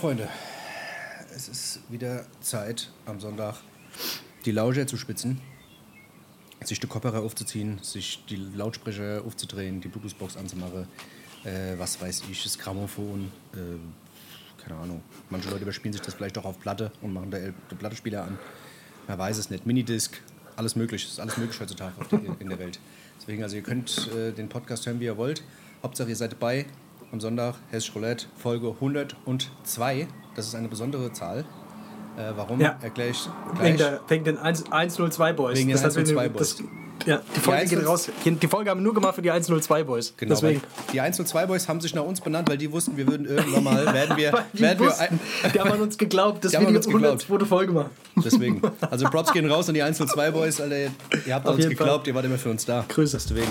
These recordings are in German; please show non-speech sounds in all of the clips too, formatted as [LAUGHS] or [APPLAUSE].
Freunde, es ist wieder Zeit am Sonntag, die Lauscher zu spitzen, sich die Kopfhörer aufzuziehen, sich die Lautsprecher aufzudrehen, die Bluetooth-Box anzumachen, äh, was weiß ich, das Grammophon, äh, keine Ahnung. Manche Leute überspielen sich das vielleicht auch auf Platte und machen da den Plattenspieler an. Man weiß es nicht. Minidisc, alles möglich, ist alles möglich heutzutage in der Welt. Deswegen, also ihr könnt äh, den Podcast hören, wie ihr wollt. Hauptsache ihr seid dabei am Sonntag, Hessisch Roulette, Folge 102. Das ist eine besondere Zahl. Äh, warum? Ja. Erkläre ich Wegen, gleich. der, wegen den 1, 102 Boys. Wegen den Das hat 102 mir- Boys. Das, ja, die Folge Die geht 102 raus. Die Folge haben wir nur gemacht für die 102 Boys. Genau, Deswegen. die 102 Boys haben sich nach uns benannt, weil die wussten, wir würden irgendwann mal, [LAUGHS] werden wir, werden wir wussten, die haben an uns geglaubt, [LAUGHS] dass Die wir die an uns geglaubt. 102. Folge machen. Deswegen. Also Props gehen raus an die 102 Boys, Alter. Ihr habt an uns geglaubt, ihr wart immer für uns da. Grüße. Deswegen.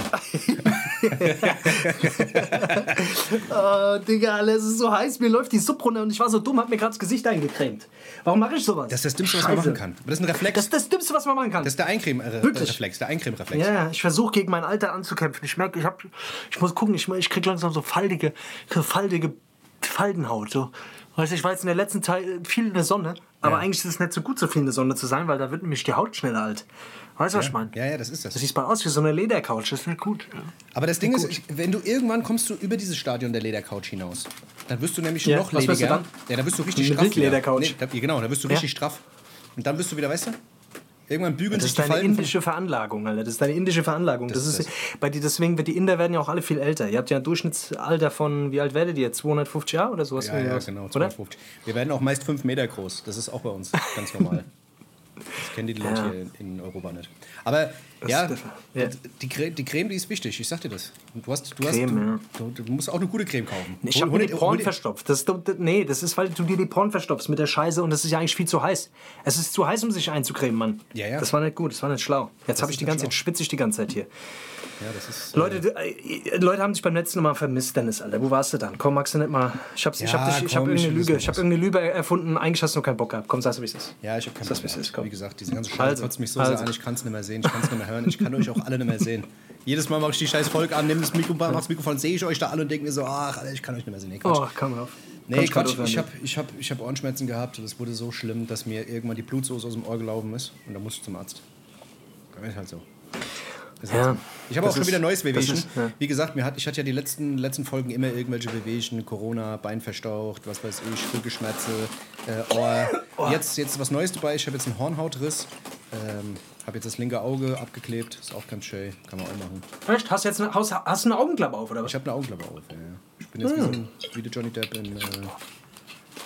Oh, [LAUGHS] Digga, Alter, es ist so heiß, mir läuft die Suppe runter und ich war so dumm, hab mir gerade das Gesicht eingecremt. Warum mache ich sowas? Das ist das Dümmste, was man machen kann. Das ist ein Reflex. Das ist das Dümmste, was man machen kann. Das ist der Wirklich? Eincreme-Reflex. Der Eincreme-Reflex. Ja, ja, ich versuche gegen mein Alter anzukämpfen. Ich merke, ich, hab, ich muss gucken, ich, ich krieg langsam so faltige, faltige Faltenhaut. So. Weißt du, ich war jetzt in der letzten Zeit viel in der Sonne, aber Ja. eigentlich ist es nicht so gut, so viel in der Sonne zu sein, weil da wird nämlich die Haut schneller alt. Weißt du, was ich meine? Ja, ja, das ist das. Das sieht mal aus wie so eine Ledercouch, das ist nicht gut. Ja. Aber das Ding ist, ich- wenn du irgendwann kommst du über dieses Stadion der Ledercouch hinaus, dann wirst du nämlich Ja, noch was wirst du lediger. dann? Ja, da wirst du richtig Eine straff. wieder. Wildledercouch. Nee, da, ja, genau, da wirst du Ja. richtig straff. Und dann bist du wieder, weißt du? Irgendwann bügeln Das sich ist die deine Falten. von- indische Veranlagung, Alter. Das ist deine indische Veranlagung. Das, Das ist, ist bei die, deswegen wird die Inder werden ja auch alle viel älter. Ihr habt ja ein Durchschnittsalter von, wie alt werdet ihr? 250 Jahre oder sowas? Ja, ja, genau, Oder? 250. Wir werden auch meist 5 Meter groß. Das ist auch bei uns ganz normal. [LAUGHS] Das kennen die Leute Ja. hier in, Europa nicht. Aber ja, ja. Die, Creme, die Creme, die ist wichtig. Ich sag dir das. Du, hast, du, Creme, hast, du, du musst auch eine gute Creme kaufen. Ich habe mir die Porn verstopft. Das, nee, das ist, weil du dir die Porn verstopfst mit der Scheiße und das ist ja eigentlich viel zu heiß. Es ist zu heiß, um sich einzucremen, Mann. Ja, ja. Das war nicht gut, das war nicht schlau. Jetzt habe ich die ganze Zeit, schlau. schwitze ich die ganze Zeit hier. Ja, das ist, Leute, du- äh, Leute haben dich beim letzten Mal vermisst, Dennis, Alter. Wo warst du dann? Komm, magst du nicht mal. Ich habe ich Ja, hab dich- ich hab komm, ich irgendeine Lüge, ich hab was. irgendeine Lüge erfunden. Eigentlich hast du nur keinen Bock gehabt. Komm, sag's, wie es ist. Ja, ich habe keinen Das Bock komm. Wie gesagt, diese ganze Scheiße Also, kotzt mich so also. sehr an. Ich kann es nicht mehr sehen. Ich kann es nicht mehr hören. Ich kann euch auch alle nicht mehr sehen. Jedes Mal mache ich die scheiß Folge an, nehme das Mikrofon, mach das Mikrofon, sehe ich euch da alle und denke mir so, ach, Alter, ich kann euch nicht mehr sehen. Nee, Quatsch. Oh, komm auf. Nee, Quatsch, grad ich habe ich hab, ich hab Ohrenschmerzen gehabt und es wurde so schlimm, dass mir irgendwann die Blutsoße aus dem Ohr gelaufen ist und da musste ich zum Arzt. Das ist halt so. Ja. Ich habe auch schon ist- wieder neues Wehwehchen. ist- ja. Wie gesagt, mir hat, ich hatte ja die letzten, letzten Folgen immer irgendwelche Wehwehchen, Corona, Bein verstaucht, was weiß ich, Rückenschmerze, äh, Ohr. Jetzt, jetzt was Neues dabei. Ich habe jetzt einen Hornhautriss. Ähm, habe jetzt das linke Auge abgeklebt. Ist auch ganz schön. Kann man auch machen. Echt? Hast du jetzt eine, hast, hast eine Augenklappe auf, oder was? Ich habe eine Augenklappe auf. Ja. Ich bin jetzt wie, so ein, wie der Johnny Depp in äh,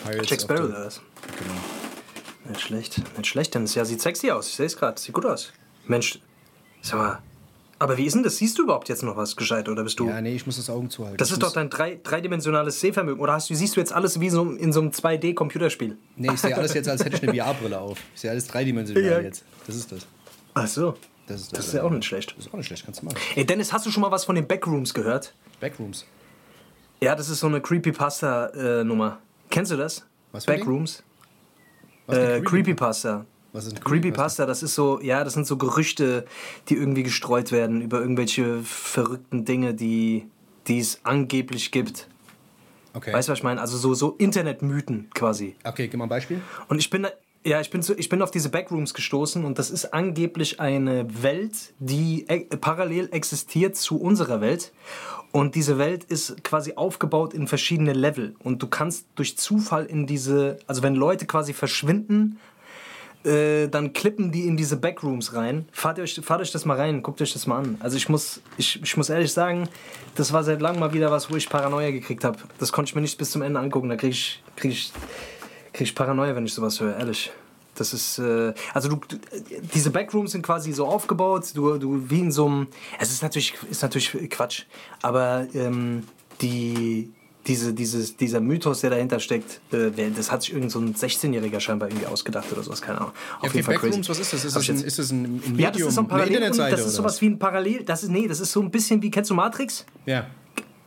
Pirates Jack Sparrow oder was? Genau. Nicht schlecht, nicht schlecht, denn es ja, sieht sexy aus. Ich sehe es gerade, sieht gut aus. Mensch, sag mal, aber wie ist denn das? Siehst du überhaupt jetzt noch was gescheit oder bist du? Ja, nee, ich muss das Augen zuhalten. das Ich ist doch dein drei, dreidimensionales Sehvermögen. Oder hast du, siehst du jetzt alles wie so in so einem 2D-Computerspiel? Nee, ich sehe [LAUGHS] alles jetzt, als hätte ich eine VR-Brille auf. Ich sehe alles dreidimensional Ja. jetzt. Das ist das. Ach so. Das ist, Das ist ja auch nicht schlecht. Das ist auch nicht schlecht, kannst du machen. Ey, Dennis, hast du schon mal was von den Backrooms gehört? Backrooms. Ja, das ist so eine Creepypasta-Nummer. Kennst du das? Was? Backrooms? Was Äh, Creepypasta. Was ist Creepypasta, das ist so, ja, das sind so Gerüchte, die irgendwie gestreut werden über irgendwelche verrückten Dinge, die, die es angeblich gibt. Okay. Weißt du, was ich meine? Also so, so Internetmythen quasi. Okay, gib mal ein Beispiel. Und ich bin, ja, ich bin, so, ich bin auf diese Backrooms gestoßen und das ist angeblich eine Welt, die e parallel existiert zu unserer Welt. Und diese Welt ist quasi aufgebaut in verschiedene Level. Und du kannst durch Zufall in diese, also wenn Leute quasi verschwinden, äh, dann klippen die in diese Backrooms rein. Fahrt euch, fahrt euch das mal rein, guckt euch das mal an. Also ich muss, ich, ich muss ehrlich sagen, das war seit langem mal wieder was, wo ich Paranoia gekriegt habe. Das konnte ich mir nicht bis zum Ende angucken. Da kriege ich, krieg ich, krieg ich Paranoia, wenn ich sowas höre, ehrlich. Das ist, äh, also du, diese Backrooms sind quasi so aufgebaut, du, du wie in so einem, es ist natürlich, ist natürlich Quatsch, aber ähm, die, diese, dieses, dieser Mythos, der dahinter steckt, äh, das hat sich irgend so ein 16-Jähriger scheinbar irgendwie ausgedacht oder sowas, keine Ahnung. Ja, okay, Backrooms, was ist das? Ist das ein, ist das ein, ein Medium, ja, das ist so ein Parallel, das ist sowas was? wie ein Parallel, das ist, nee, das ist so ein bisschen wie, kennst du Matrix? Ja.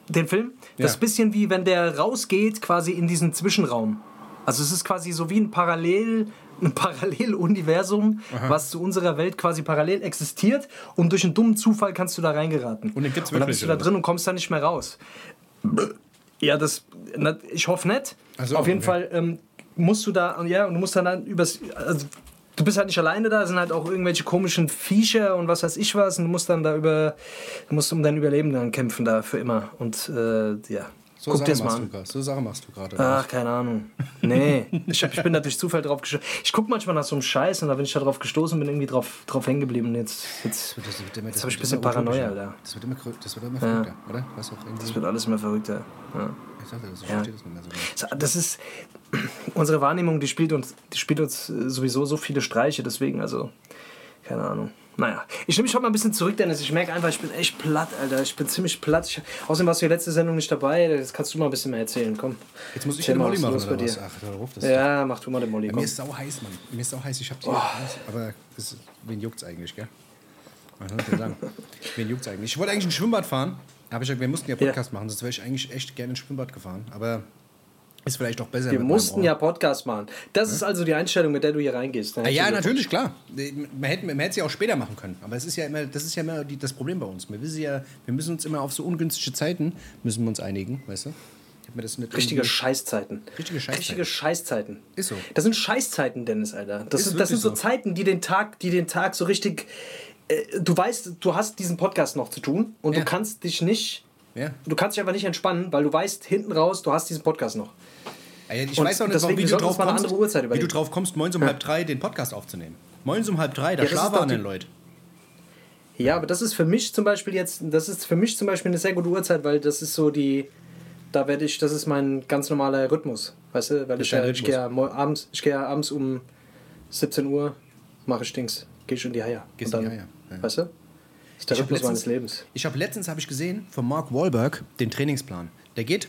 Den Film? Das ist Ja. ein bisschen wie, wenn der rausgeht, quasi in diesen Zwischenraum. Also es ist quasi so wie ein Parallel, ein Paralleluniversum, was zu unserer Welt quasi parallel existiert und durch einen dummen Zufall kannst du da reingeraten. Und den gibt's Und dann wirklich, bist du da drin und kommst da nicht mehr raus. Ja, das, na, ich hoffe nicht. Ach so, Auf jeden okay. Fall ähm, musst du da, ja, und du musst dann, dann übers, also du bist halt nicht alleine da, es sind halt auch irgendwelche komischen Viecher und was weiß ich was und du musst dann da über, du musst um dein Überleben dann kämpfen da für immer und äh, ja, So guck Sachen mal machst du an. gerade. So Sachen machst du gerade. Ach, keine Ahnung. Nee, ich, hab, ich bin da durch Zufall drauf gestoßen. Ich gucke manchmal nach so einem Scheiß und da bin ich da drauf gestoßen und bin irgendwie drauf, drauf hängen geblieben. Und Jetzt, jetzt, immer- Jetzt das hab ich ein bisschen immer Paranoia. Alter. Das wird immer, das wird immer verrückter, oder? Du auch irgendwie. das wird alles mehr verrückter. Ja. ich sagte das, Ja. das nicht mehr so. Das ist [CLEARS THROAT] unsere Wahrnehmung, die spielt uns, die spielt uns äh, sowieso so viele Streiche, deswegen, also, keine Ahnung. Naja, ich nehme mich heute mal ein bisschen zurück, Dennis. Ich merke einfach, ich bin echt platt, Alter. Ich bin ziemlich platt. Ich, außerdem warst du die letzte Sendung nicht dabei. Jetzt kannst du mal ein bisschen mehr erzählen. Komm. Jetzt muss ich den Molly was machen, oder bei was? dir? Ach, hör auf, das Ja, mach du mal den Molly. Mir ist sau heiß, Mann. Mir ist sau heiß. Ich hab die. Oh. Aber das, wen juckt's eigentlich, gell? Was sagen? wen juckt's eigentlich? Ich wollte eigentlich ein Schwimmbad fahren. Aber ich gesagt, wir mussten ja Podcast machen, sonst wäre ich eigentlich echt gerne ins Schwimmbad gefahren. Aber ist vielleicht auch besser. Wir mussten ja. Das ist Das ist also die Einstellung, mit der du hier reingehst. ne? Ah, ja, natürlich, klar. Man hätte, man hätte es ja auch später machen können. Aber es ist ja immer, das ist ja immer die, das Problem bei uns. Wir, wissen ja, wir müssen uns immer auf so ungünstige Zeiten müssen wir uns einigen, weißt du? Richtige Scheißzeiten. Richtige Scheißzeiten. Richtige Scheißzeiten. Ist so. Das sind Scheißzeiten, Dennis, Alter. Das, Ist sind, das sind so so. Zeiten, die den Tag, die den Tag so richtig. Äh, du weißt, du hast diesen Podcast noch zu tun und Ja. du kannst dich nicht. Ja. Du kannst dich einfach nicht entspannen, weil du weißt, hinten raus, du hast diesen Podcast noch. Ja, Ich Und weiß auch nicht, warum, wie, du drauf kommst, andere Uhrzeit wie du drauf kommst, morgens um halb drei den Podcast aufzunehmen. Morgens um halb drei, da Ja, andere die- Leute. Ja, aber das ist für mich zum Beispiel jetzt, das ist für mich zum Beispiel eine sehr gute Uhrzeit, weil das ist so die, da werde ich, das ist mein ganz normaler Rhythmus, weißt du, weil ich, ja, ich gehe ja abends, ich gehe ja abends um 17 Uhr, mache ich Dings, gehe ich in die Haie. Gehst Und in dann, die Haie, ja. Weißt du? Das ist der Ich hab Rhythmus meines letztens- Lebens. Ich habe letztens habe ich gesehen von Mark Wahlberg den Trainingsplan. Der geht,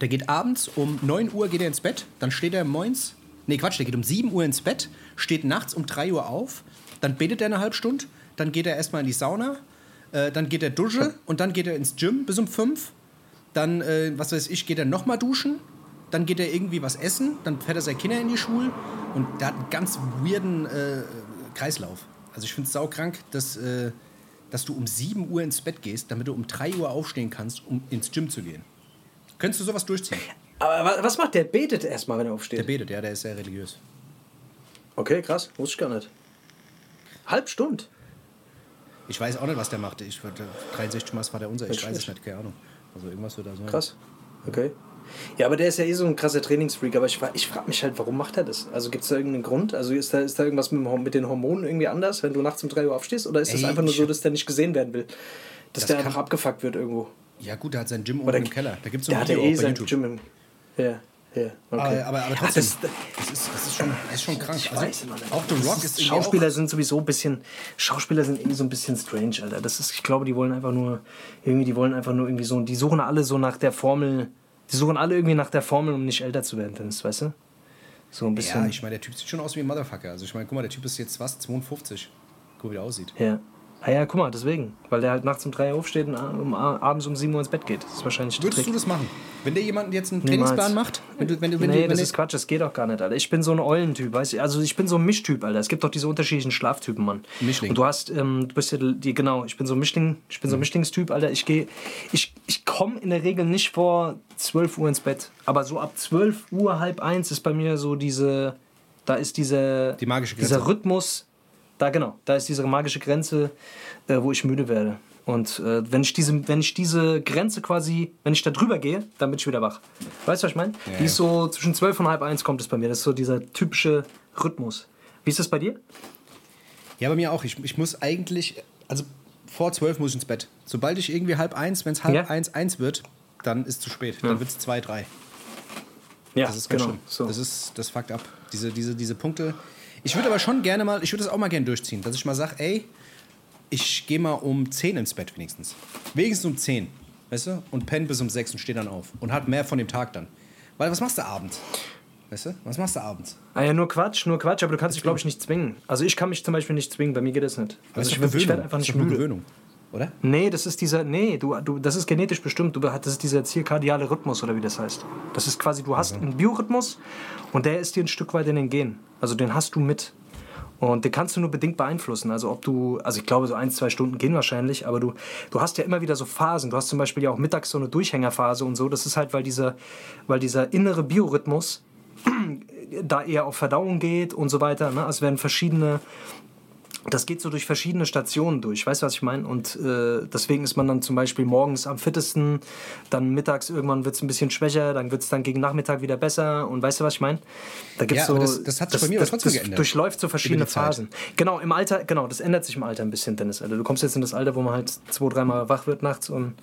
der geht abends um 9 Uhr geht er ins Bett, dann steht er moins, nee Quatsch, der geht um 7 Uhr ins Bett, steht nachts um 3 Uhr auf, dann betet er eine halbe Stunde, dann geht er erstmal in die Sauna, äh, dann geht er dusche und dann geht er ins Gym bis um 5. Dann, äh, was weiß ich, geht er nochmal duschen, dann geht er irgendwie was essen, dann fährt er seine Kinder in die Schule und der hat einen ganz weirden äh, Kreislauf. Also ich finde es saukrank, dass, äh, dass du um 7 Uhr ins Bett gehst, damit du um 3 Uhr aufstehen kannst, um ins Gym zu gehen. Könntest du sowas durchziehen? Aber wa- was macht der? Betet erstmal, wenn er Der aufsteht. betet, ja, der ist sehr religiös. Okay, krass, wusste ich gar nicht. Halb Stunde. Ich weiß auch nicht, was der macht. Ich, 63 Mal war der unser, ich Nicht weiß es nicht, keine Ahnung. Also irgendwas wird da sein. Krass. Okay. Ja, aber der ist ja eh so ein krasser Trainingsfreak. Aber ich, ich frage mich halt, warum macht er das? Also gibt es da irgendeinen Grund? Also ist da, ist da irgendwas mit, mit den Hormonen irgendwie anders, wenn du nachts um 3 Uhr aufstehst? Oder ist das Ey, einfach nur so, dass der nicht gesehen werden will? Dass Das der einfach abgefuckt wird irgendwo? Ja gut, der hat sein Gym Oder oben im Keller. Da gibt es so der ein hat ja eh auch sein YouTube. Gym im... Ja, ja, okay. Aber, aber, Ja, trotzdem, das- das, ist, das, ist schon, das ist schon krank. Ich Also, weiß, Alter. auch The Rock Das ist ist, Schauspieler sind sowieso ein bisschen. Schauspieler sind irgendwie so ein bisschen strange, Alter. Das ist, ich glaube, die wollen einfach nur. Irgendwie, die wollen einfach nur irgendwie so. Die suchen alle so nach der Formel. Die suchen alle irgendwie nach der Formel, um nicht älter zu werden, Dennis, weißt du? So ein bisschen. ja, ich meine, der Typ sieht schon aus wie ein Motherfucker. Also ich meine, guck mal, der Typ ist jetzt was, 52. Guck, wie der aussieht. Ja. Ah ja, guck mal, deswegen. Weil der halt nachts um 3 Uhr aufsteht und abends um 7 Uhr ins Bett geht. Das ist wahrscheinlich der Würdest Trick. du das machen? Wenn dir jemand jetzt einen Niemals. Trainingsplan macht? Wenn du, wenn du, wenn nee, du, das ist Quatsch, das geht auch gar nicht, Alter. Ich bin so ein Eulentyp, weißt du? Also ich bin so ein Mischtyp, Alter. Es gibt doch diese unterschiedlichen Schlaftypen, Mann. Mischling. Und du hast, ähm, du bist ja, die, genau, ich bin so ein Mischling, ich bin so ein Mischlingstyp, Alter. Ich gehe, ich, ich komme in der Regel nicht vor 12 Uhr ins Bett. Aber so ab 12 Uhr, halb eins ist bei mir so diese, da ist diese, Die magische dieser Grenze. Rhythmus, da genau, da ist diese magische Grenze, äh, wo ich müde werde. Und äh, wenn, ich diese, wenn ich diese Grenze quasi, wenn ich da drüber gehe, dann bin ich wieder wach. Weißt du, was ich meine? Die ist so zwischen 12 und halb eins kommt es bei mir. Das ist so dieser typische Rhythmus. Wie ist das bei dir? Ja, bei mir auch. Ich, ich muss eigentlich, also vor 12 muss ich ins Bett. Sobald ich irgendwie halb eins, wenn es halb Ja. eins, eins wird, dann ist es zu spät. Dann wird es zwei, drei. Ja, Das ist ganz schlimm. genau. So. Das ist, das fuckt ab. Diese, diese, diese Punkte. Ich würde aber schon gerne mal, ich würde das auch mal gerne durchziehen, dass ich mal sage, ey, ich gehe mal um 10 ins Bett wenigstens. Wenigstens um 10. Weißt du? Und penne bis um 6 und stehe dann auf. Und hat mehr von dem Tag dann. Weil was machst du abends? Weißt du? Was machst du abends? Ah ja, nur Quatsch, nur Quatsch, aber du kannst dich, glaube ich, nicht zwingen. Also ich kann mich zum Beispiel nicht zwingen, bei mir geht das nicht. Also ist ich, ich werde einfach nicht müde. Gewöhnung. Oder? Nee, das ist dieser, nee, du, du, das ist genetisch bestimmt. Du, das ist dieser zirkadiale Rhythmus oder wie das heißt. Das ist quasi, du hast einen Biorhythmus und der ist dir ein Stück weit in den Gen. Also den hast du mit. Und den kannst du nur bedingt beeinflussen. Also ob du, also ich glaube, so ein, zwei Stunden gehen wahrscheinlich, aber du, du hast ja immer wieder so Phasen. Du hast zum Beispiel ja auch mittags so eine Durchhängerphase und so. Das ist halt, weil dieser, weil dieser innere Biorhythmus [CLEARS THROAT] da eher auf Verdauung geht und so weiter. Ne? Es werden verschiedene das geht so durch verschiedene Stationen durch, weißt du, was ich meine? Und äh, deswegen ist man dann zum Beispiel morgens am fittesten, dann mittags irgendwann wird es ein bisschen schwächer, dann wird es dann gegen Nachmittag wieder besser und weißt du, was ich meine? Da gibt's ja, so, das, das hat sich das, bei mir das, trotzdem das geändert. durchläuft so verschiedene Phasen. Genau, im Alter, genau, das ändert sich im Alter ein bisschen, Dennis. Alter. Du kommst jetzt in das Alter, wo man halt zwei, dreimal wach wird nachts und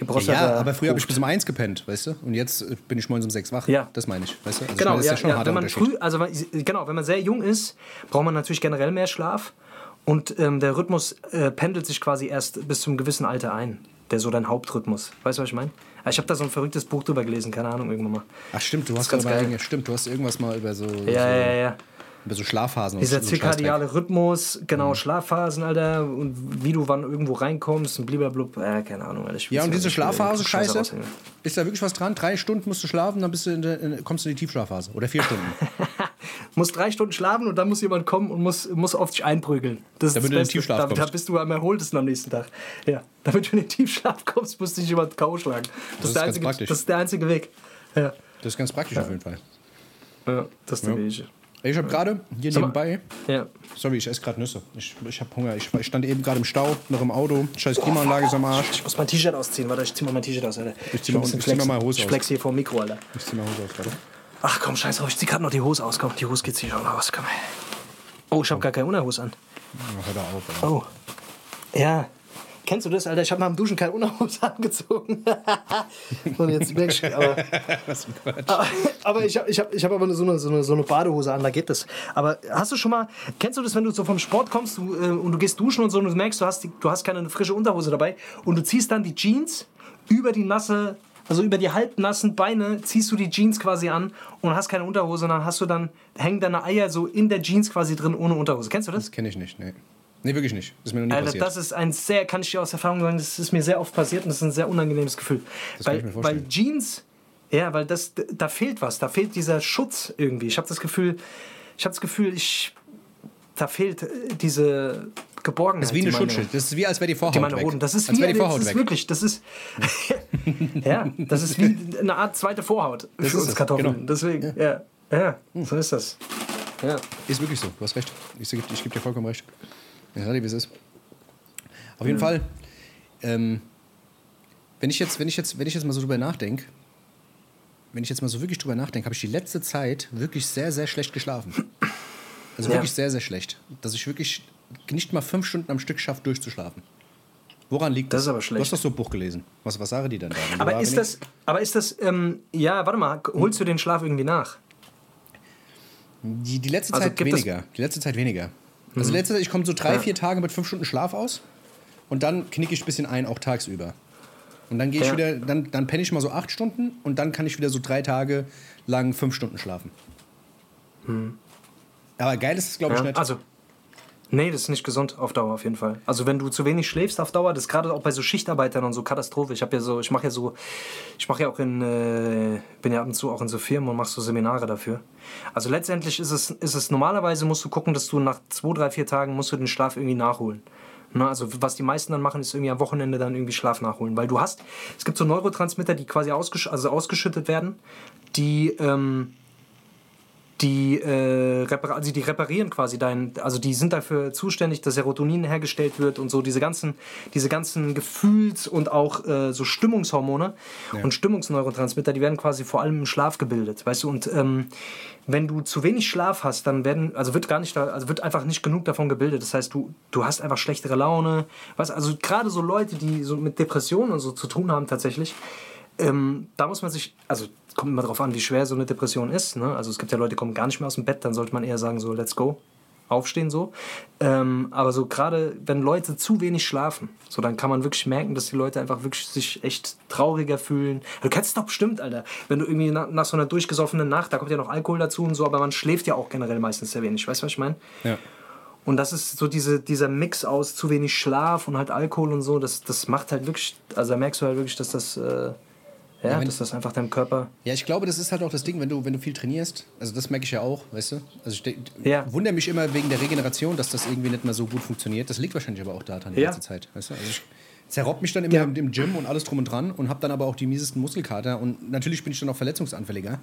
die Prostata ja, aber früher habe ich bis um eins gepennt, weißt du? Und jetzt äh, bin ich morgens um sechs wach. Ja. Das meine ich, weißt du? Also genau, ich meine, ja, ja, wenn man früh, also genau, wenn man sehr jung ist, braucht man natürlich generell mehr Schlaf. Und ähm, der Rhythmus äh, pendelt sich quasi erst bis zum gewissen Alter ein. Der so dein Hauptrhythmus. Weißt du, was ich meine? Ich habe da so ein verrücktes Buch drüber gelesen, keine Ahnung, irgendwann mal. Ach stimmt, du hast ganz geil. Stimmt, du hast irgendwas mal über so. Ja, so ja, ja über so Schlafphasen. Dieser so zirkadiale Rhythmus, genau, mhm. Schlafphasen, Alter, und wie du wann irgendwo reinkommst und blablabla, äh, keine Ahnung, Alter. Ja, und diese Schlafphase, scheiße, ist da wirklich was dran? Drei Stunden musst du schlafen, dann bist du in der, in, kommst du in die Tiefschlafphase. Oder vier Stunden. [LAUGHS] musst drei Stunden schlafen und dann muss jemand kommen und muss, muss auf dich einprügeln. Das damit ist das du in den Tiefschlaf da, da bist du am erholtesten am nächsten Tag. Ja, damit du in den Tiefschlaf kommst, muss dich jemand K.O. schlagen. Das, das ist, der einzige, praktisch. das ist der einzige Weg. Ja. Das ist ganz praktisch ja. auf jeden Fall. Ja, das ist der ja. Weg. Ich habe gerade hier Sag nebenbei. Ja. Sorry, ich esse gerade Nüsse. Ich, ich habe Hunger. Ich, ich, stand eben gerade im Stau, noch im Auto. Scheiß Klimaanlage ist am Arsch. Ich muss mein T-Shirt ausziehen. Warte, ich zieh mal mein T-Shirt aus, Alter. Ich zieh, mal, ich zieh mal meine Hose aus. Ich flex hier vor dem Mikro, Alter. Ich zieh mal Hose aus, warte. Ach komm, scheiß drauf. Ich zieh gerade noch die Hose aus. Komm, die Hose geht sich schon aus. Komm. Oh, ich habe gar keine Unterhose an. Ja, hör da auf, Alter. Oh. Ja, Kennst du das, Alter? Ich habe nach dem Duschen keine Unterhose [LAUGHS] angezogen. [LAUGHS] Und jetzt merke ich, aber, [LAUGHS] aber, aber ich habe ich hab, ich hab aber so eine, so, eine, so eine Badehose an, da geht das. Aber hast du schon mal, kennst du das, wenn du so vom Sport kommst du, äh, und du gehst duschen und so und du merkst, du hast, die, du hast keine frische Unterhose dabei und du ziehst dann die Jeans über die nasse also über die halbnassen Beine ziehst du die Jeans quasi an und hast keine Unterhose und dann hast du dann, hängen deine Eier so in der Jeans quasi drin ohne Unterhose. Kennst du das? Das kenne ich nicht, nee. Nee, wirklich nicht. Das ist mir noch nie Alter, passiert. Das ist ein sehr, kann ich dir aus Erfahrung sagen, das ist mir sehr oft passiert und das ist ein sehr unangenehmes Gefühl. Das weil, kann ich mir vorstellen. weil Jeans, ja, weil das, da fehlt was, da fehlt dieser Schutz irgendwie. Ich habe das Gefühl, ich habe das Gefühl, ich, da fehlt äh, diese Geborgenheit. Das ist wie eine Schutzschild. Das ist wie, als wäre die Vorhaut die meine weg. Das ist als wie, die Vorhaut das ist wirklich, das ist, [LAUGHS] ja, das ist wie eine Art zweite Vorhaut das für uns Kartoffeln. Genau. Deswegen, ja. ja, ja, so ist das. Ja. Ist wirklich so, du hast recht. Ich, ich gebe dir vollkommen recht. Ja, wie es ist. Auf jeden mhm. Fall, ähm, wenn, ich jetzt, wenn, ich jetzt, wenn ich jetzt mal so drüber nachdenke, wenn ich jetzt mal so wirklich drüber nachdenke, habe ich die letzte Zeit wirklich sehr, sehr schlecht geschlafen. Also ja. wirklich sehr, sehr schlecht. Dass ich wirklich nicht mal fünf Stunden am Stück schaffe, durchzuschlafen. Woran liegt das? Das ist aber schlecht. Du hast doch so ein Buch gelesen. Was, was sagen die dann da? Aber ist, das, aber ist das, ähm, ja, warte mal, holst du den Schlaf irgendwie nach? Die, die letzte also Zeit weniger. Die letzte Zeit weniger. Also mhm. letzte Zeit, ich komme so drei, vier Tage mit fünf Stunden Schlaf aus und dann knicke ich ein bisschen ein, auch tagsüber. Und dann gehe ich ja. wieder, dann, dann penne ich mal so acht Stunden und dann kann ich wieder so drei Tage lang fünf Stunden schlafen. Hm. Aber geil ist es, glaube ich, ja, nicht. Also, nee, das ist nicht gesund auf Dauer auf jeden Fall. Also wenn du zu wenig schläfst auf Dauer, das ist gerade auch bei so Schichtarbeitern und so Katastrophe. Ich habe ja so, ich mache ja so, ich mache ja auch in, äh, bin ja ab und zu auch in so Firmen und mache so Seminare dafür. Also letztendlich ist es, ist es normalerweise musst du gucken, dass du nach zwei, drei, vier Tagen musst du den Schlaf irgendwie nachholen. Na, also was die meisten dann machen, ist irgendwie am Wochenende dann irgendwie Schlaf nachholen. Weil du hast, es gibt so Neurotransmitter, die quasi ausgesch also ausgeschüttet werden, die, ähm, die, äh, also die reparieren quasi dein, also die sind dafür zuständig, dass Serotonin hergestellt wird und so diese ganzen, diese ganzen Gefühls- und auch äh, so Stimmungshormone ja. und Stimmungsneurotransmitter, die werden quasi vor allem im Schlaf gebildet, weißt du, und ähm, wenn du zu wenig Schlaf hast, dann werden, also wird gar nicht, also wird einfach nicht genug davon gebildet. Das heißt, du, du hast einfach schlechtere Laune. Was, also gerade so Leute, die so mit Depressionen und so zu tun haben tatsächlich, ähm, da muss man sich, also kommt immer darauf an, wie schwer so eine Depression ist. Ne? Also es gibt ja Leute, die kommen gar nicht mehr aus dem Bett, dann sollte man eher sagen, so, let's go, aufstehen so. Ähm, aber so gerade, wenn Leute zu wenig schlafen, so dann kann man wirklich merken, dass die Leute einfach wirklich sich echt trauriger fühlen. Du kennst es doch bestimmt, Alter. Wenn du irgendwie nach, nach, so einer durchgesoffenen Nacht, da kommt ja noch Alkohol dazu und so, aber man schläft ja auch generell meistens sehr wenig. Weißt du, was ich meine? Ja. Und das ist so diese, dieser Mix aus zu wenig Schlaf und halt Alkohol und so, das, das macht halt wirklich, also da merkst du halt wirklich, dass das, äh, Ja, Ja, wenn- dass das einfach deinem Körper. Ja, ich glaube, das ist halt auch das Ding, wenn du, wenn du viel trainierst. Also das merke ich ja auch, weißt du? Also ich Ja. wundere mich immer wegen der Regeneration, dass das irgendwie nicht mehr so gut funktioniert. Das liegt wahrscheinlich aber auch daran die Ja. ganze Zeit, weißt du? Also ich zerrobb mich dann immer Ja. im, im Gym und alles drum und dran und habe dann aber auch die miesesten Muskelkater und natürlich bin ich dann auch verletzungsanfälliger.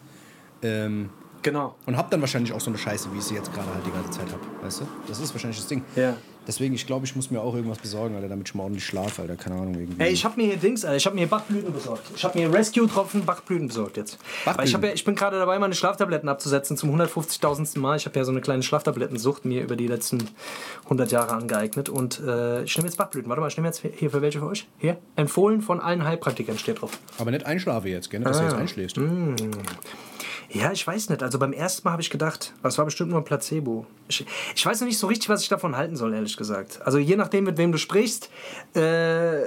Ähm, Genau. und habe dann wahrscheinlich auch so eine Scheiße, wie ich sie jetzt gerade halt die ganze Zeit habe, weißt du? Das ist wahrscheinlich das Ding. Ja. Deswegen, ich glaube, ich muss mir auch irgendwas besorgen, Alter, damit ich mal ordentlich schlafe, Alter. Keine Ahnung, irgendwie. Ey, ich habe mir hier Dings, Alter, ich habe mir hier Bachblüten besorgt. Ich habe mir Rescue-Tropfen Bachblüten besorgt jetzt. Weil ich, Bachblüten? hab ja, ich bin gerade dabei, meine Schlaftabletten abzusetzen zum 150.000. Mal. Ich habe ja so eine kleine Schlaftablettensucht mir über die letzten 100 Jahre angeeignet. Und äh, ich nehme jetzt Bachblüten. Warte mal, ich nehme jetzt hier für welche für euch? Hier. Empfohlen von allen Heilpraktikern steht drauf. aber nicht einschlafe jetzt, gell? Dass du Ah. jetzt einschläfst. Ja, ich weiß nicht. Also beim ersten Mal habe ich gedacht, das war bestimmt nur ein Placebo. Ich, ich weiß noch nicht so richtig, was ich davon halten soll, ehrlich gesagt. Also je nachdem, mit wem du sprichst, äh,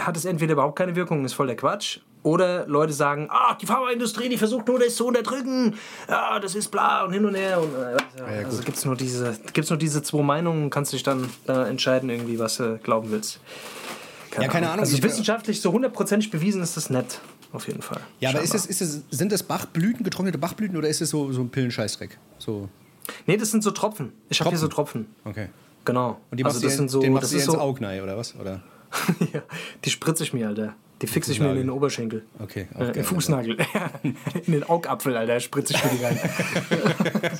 hat es entweder überhaupt keine Wirkung, ist voll der Quatsch. Oder Leute sagen, ah, die Pharmaindustrie, die versucht nur das zu unterdrücken. Ja, das ist bla und hin und her. Und, äh, ja, also gibt es nur, diese- gibt's nur diese zwei Meinungen, kannst dich dann da entscheiden, irgendwie, was du glauben willst. Ja, keine Ahnung. Also Ich- wissenschaftlich so hundertprozentig bewiesen ist das nett, auf jeden Fall. Ja, aber ist Scheinbar. es, ist es, sind das Bachblüten, getrocknete Bachblüten oder ist es so, so ein Pillenscheißdreck? So, Nee, das sind so Tropfen. Ich habe hier so Tropfen? Okay. Genau. Und die also machst das du sind so, den machst das du ist ins so, Augenei, oder was? Oder? [LAUGHS] ja, die spritze ich mir, Alter. Die fixe ich mir in den Oberschenkel. Okay, Äh, geil, Im Fußnagel. [LAUGHS] in den Augapfel, Alter, spritze ich mir die rein. [LAUGHS]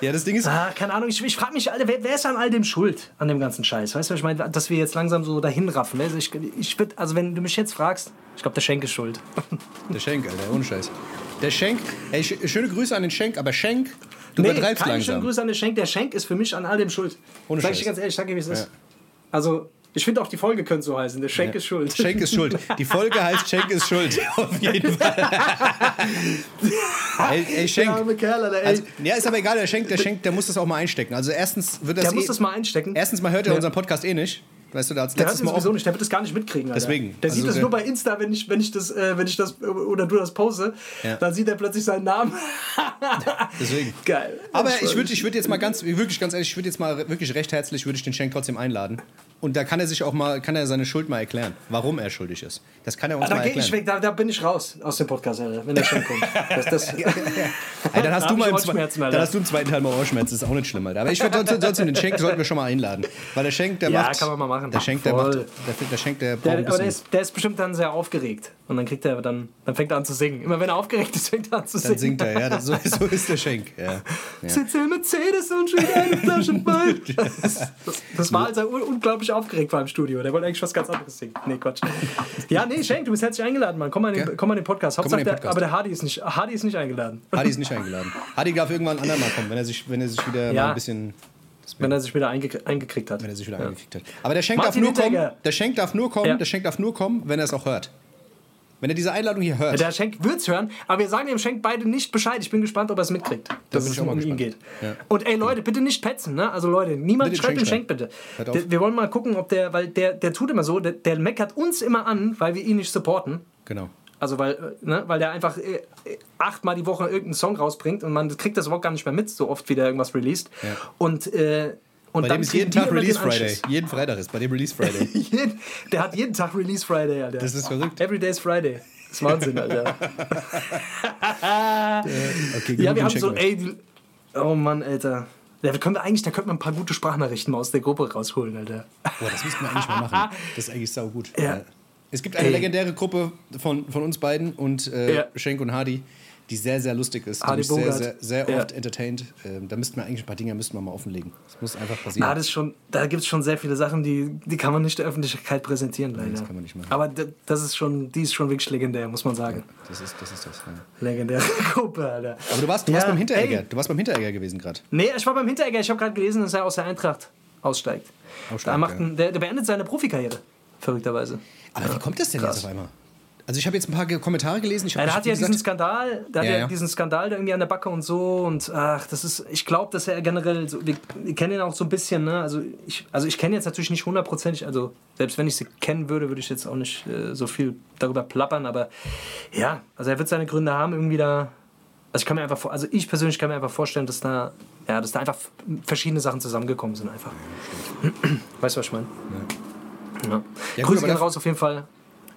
Ja, das Ding ist, Ah, keine Ahnung, ich, ich frage mich, Alter, wer, wer ist an all dem schuld, an dem ganzen Scheiß? Weißt du, was ich meine? Dass wir jetzt langsam so dahin raffen. Also, ich, ich würd, also wenn du mich jetzt fragst, ich glaube, der Schenk ist schuld. [LAUGHS] der Schenk, Alter, ohne Scheiß. Der Schenk, ey, sch schöne Grüße an den Schenk, aber Schenk, du übertreibst keine schönen langsam. Grüße an den Schenk. Der Schenk ist für mich an all dem schuld. Ohne Sag ich Scheiß. dir ganz ehrlich, sag dir, wie es ist. Ja. Also, ich finde auch, die Folge könnte so heißen. Der Schenk ist schuld. Schenk ist schuld. [LAUGHS] Die Folge heißt Schenk ist schuld. [LAUGHS] Auf jeden Fall. ey, ey, Der Schenk. arme Kerl, Alter, ey. Also, ja, ist aber egal, der Schenk, der Schenk, der muss das auch mal einstecken. Also erstens wird das der eh, muss das mal einstecken. Erstens mal hört er Ja. unseren Podcast eh nicht. Weißt du, da hat's Der letztes es Mal sowieso nicht, der wird das gar nicht mitkriegen. Alter. Deswegen. Der Also sieht das nur bei Insta, wenn ich, wenn ich das, äh, wenn ich das äh, oder du das poste, Ja. dann sieht er plötzlich seinen Namen. [LAUGHS] Deswegen. Geil. Aber Das ich würde ich würd jetzt mal ganz, wirklich ganz ehrlich, ich würde jetzt mal wirklich recht herzlich, würde ich den Schenk trotzdem einladen. Und da kann er sich auch mal, kann er seine Schuld mal erklären, warum er schuldig ist. Das kann er uns Da mal gehe ich erklären. weg, da, da bin ich raus aus dem Podcast, Alter, wenn der schon kommt. [LAUGHS] Das, das, Ey, dann hast Da du mal dann hast du im zweiten Teil mal Ohrenschmerzen, ist auch nicht schlimm, Alter. Aber ich würde trotzdem, den Schenk sollten wir schon mal einladen. Weil der Schenk, der Ja, macht. kann man mal machen. Der Schenk, der Voll. macht. Der, der Schenk, der der, aber der ist, der ist bestimmt dann sehr aufgeregt. Und dann kriegt er dann, dann fängt er an zu singen. Immer wenn er aufgeregt ist, fängt er an zu singen. Dann singt er, ja. Das, so, [LAUGHS] so ist der Schenk. Ja. Ja. Sitzt im Mercedes und schlägt eine Flasche Wein. [LAUGHS] Das, das, das war, als er un unglaublich aufgeregt war im Studio. Der wollte eigentlich was ganz anderes singen. Nee, Quatsch. Ja, nee, Schenk, du bist herzlich eingeladen, Mann. Komm mal in den, Ja. komm mal in den Podcast. Hauptsache, den der, Podcast. aber der Hardy ist nicht, Hardy ist nicht eingeladen. Hadi ist nicht eingeladen. Hadi darf irgendwann ein andermal kommen, wenn er sich, wenn er sich wieder Ja. mal ein bisschen. Wenn er sich wieder eingek eingekriegt hat. Wenn er sich wieder angekickt hat. Aber der Schenk Martin darf nur kommen. Hinteregger. Der Schenk darf nur kommen. Ja. Der Schenk darf nur kommen, wenn er es auch hört. Wenn er diese Einladung hier hört. Der Schenk wird's hören, aber wir sagen dem Schenk beide nicht Bescheid. Ich bin gespannt, ob er es mitkriegt, dass es um ihn geht. gespannt. Ja. Und ey Leute, bitte nicht petzen, ne? Also Leute, niemand Bitte schreibt dem Schenk bitte. Der, wir wollen mal gucken, ob der, weil der, der tut immer so, der, der meckert uns immer an, weil wir ihn nicht supporten. genau. Also weil, äh, ne, weil der einfach äh, äh, achtmal die Woche irgendeinen Song rausbringt und man kriegt das überhaupt gar nicht mehr mit, so oft wie der irgendwas released. Ja. Und, äh, und Bei dem ist jeden Tag Release Friday. Jeden Freitag ist bei dem Release Friday. [LAUGHS] Der hat jeden Tag Release Friday, Alter. Das ist verrückt. Every day's Friday. Das ist Wahnsinn, Alter. [LAUGHS] [LAUGHS] Okay, ja, wir haben so, ey, die, oh Mann, Alter. Da können wir eigentlich, da könnten wir ein paar gute Sprachnachrichten mal aus der Gruppe rausholen, Alter. Boah, das müssten wir eigentlich mal machen. Das ist eigentlich saugut. Ja. Es gibt eine Ey. legendäre Gruppe von, von uns beiden und äh, Ja. Schenk und Hardy, die sehr, sehr lustig ist, die Hardy mich sehr, sehr, sehr Ja. oft entertaint. Ähm, da müssten wir eigentlich ein paar Dinge müssten wir mal offenlegen. Das muss einfach passieren. Na, das ist schon, da gibt es schon sehr viele Sachen, die, die kann man nicht der Öffentlichkeit präsentieren, leider. das kann man nicht machen. Aber das ist schon, die ist schon wirklich legendär, muss man sagen. das, ist, das ist das. Ja. Legendäre [LAUGHS] Gruppe, Alter. Aber du warst, du Ja, warst beim Hinteregger. ey. Du warst beim Hinteregger gewesen gerade. Nee, ich war beim Hinteregger. Ich habe gerade gelesen, dass er aus der Eintracht aussteigt. Aussteigt, da macht ja. ein, der, der beendet seine Profikarriere, verrückterweise. Aber wie kommt das denn krass. jetzt auf einmal? Also ich habe jetzt ein paar Kommentare gelesen. Ich hab, Ja, hab, hat ja gesagt, diesen Skandal, der Ja, hat ja, diesen Skandal da irgendwie an der Backe und so und ach, das ist, ich glaube, dass er generell, so, wir, wir kennen ihn auch so ein bisschen, ne, also ich, also ich kenne jetzt natürlich nicht hundertprozentig, also selbst wenn ich sie kennen würde, würde ich jetzt auch nicht äh, so viel darüber plappern, aber ja, also er wird seine Gründe haben, irgendwie da, also ich kann mir einfach, also ich persönlich kann mir einfach vorstellen, dass da, ja, dass da einfach verschiedene Sachen zusammengekommen sind einfach. [CLEARS THROAT] Weißt du, was ich meine? Ja. Ja, gut, Grüße aber gehen raus auf jeden Fall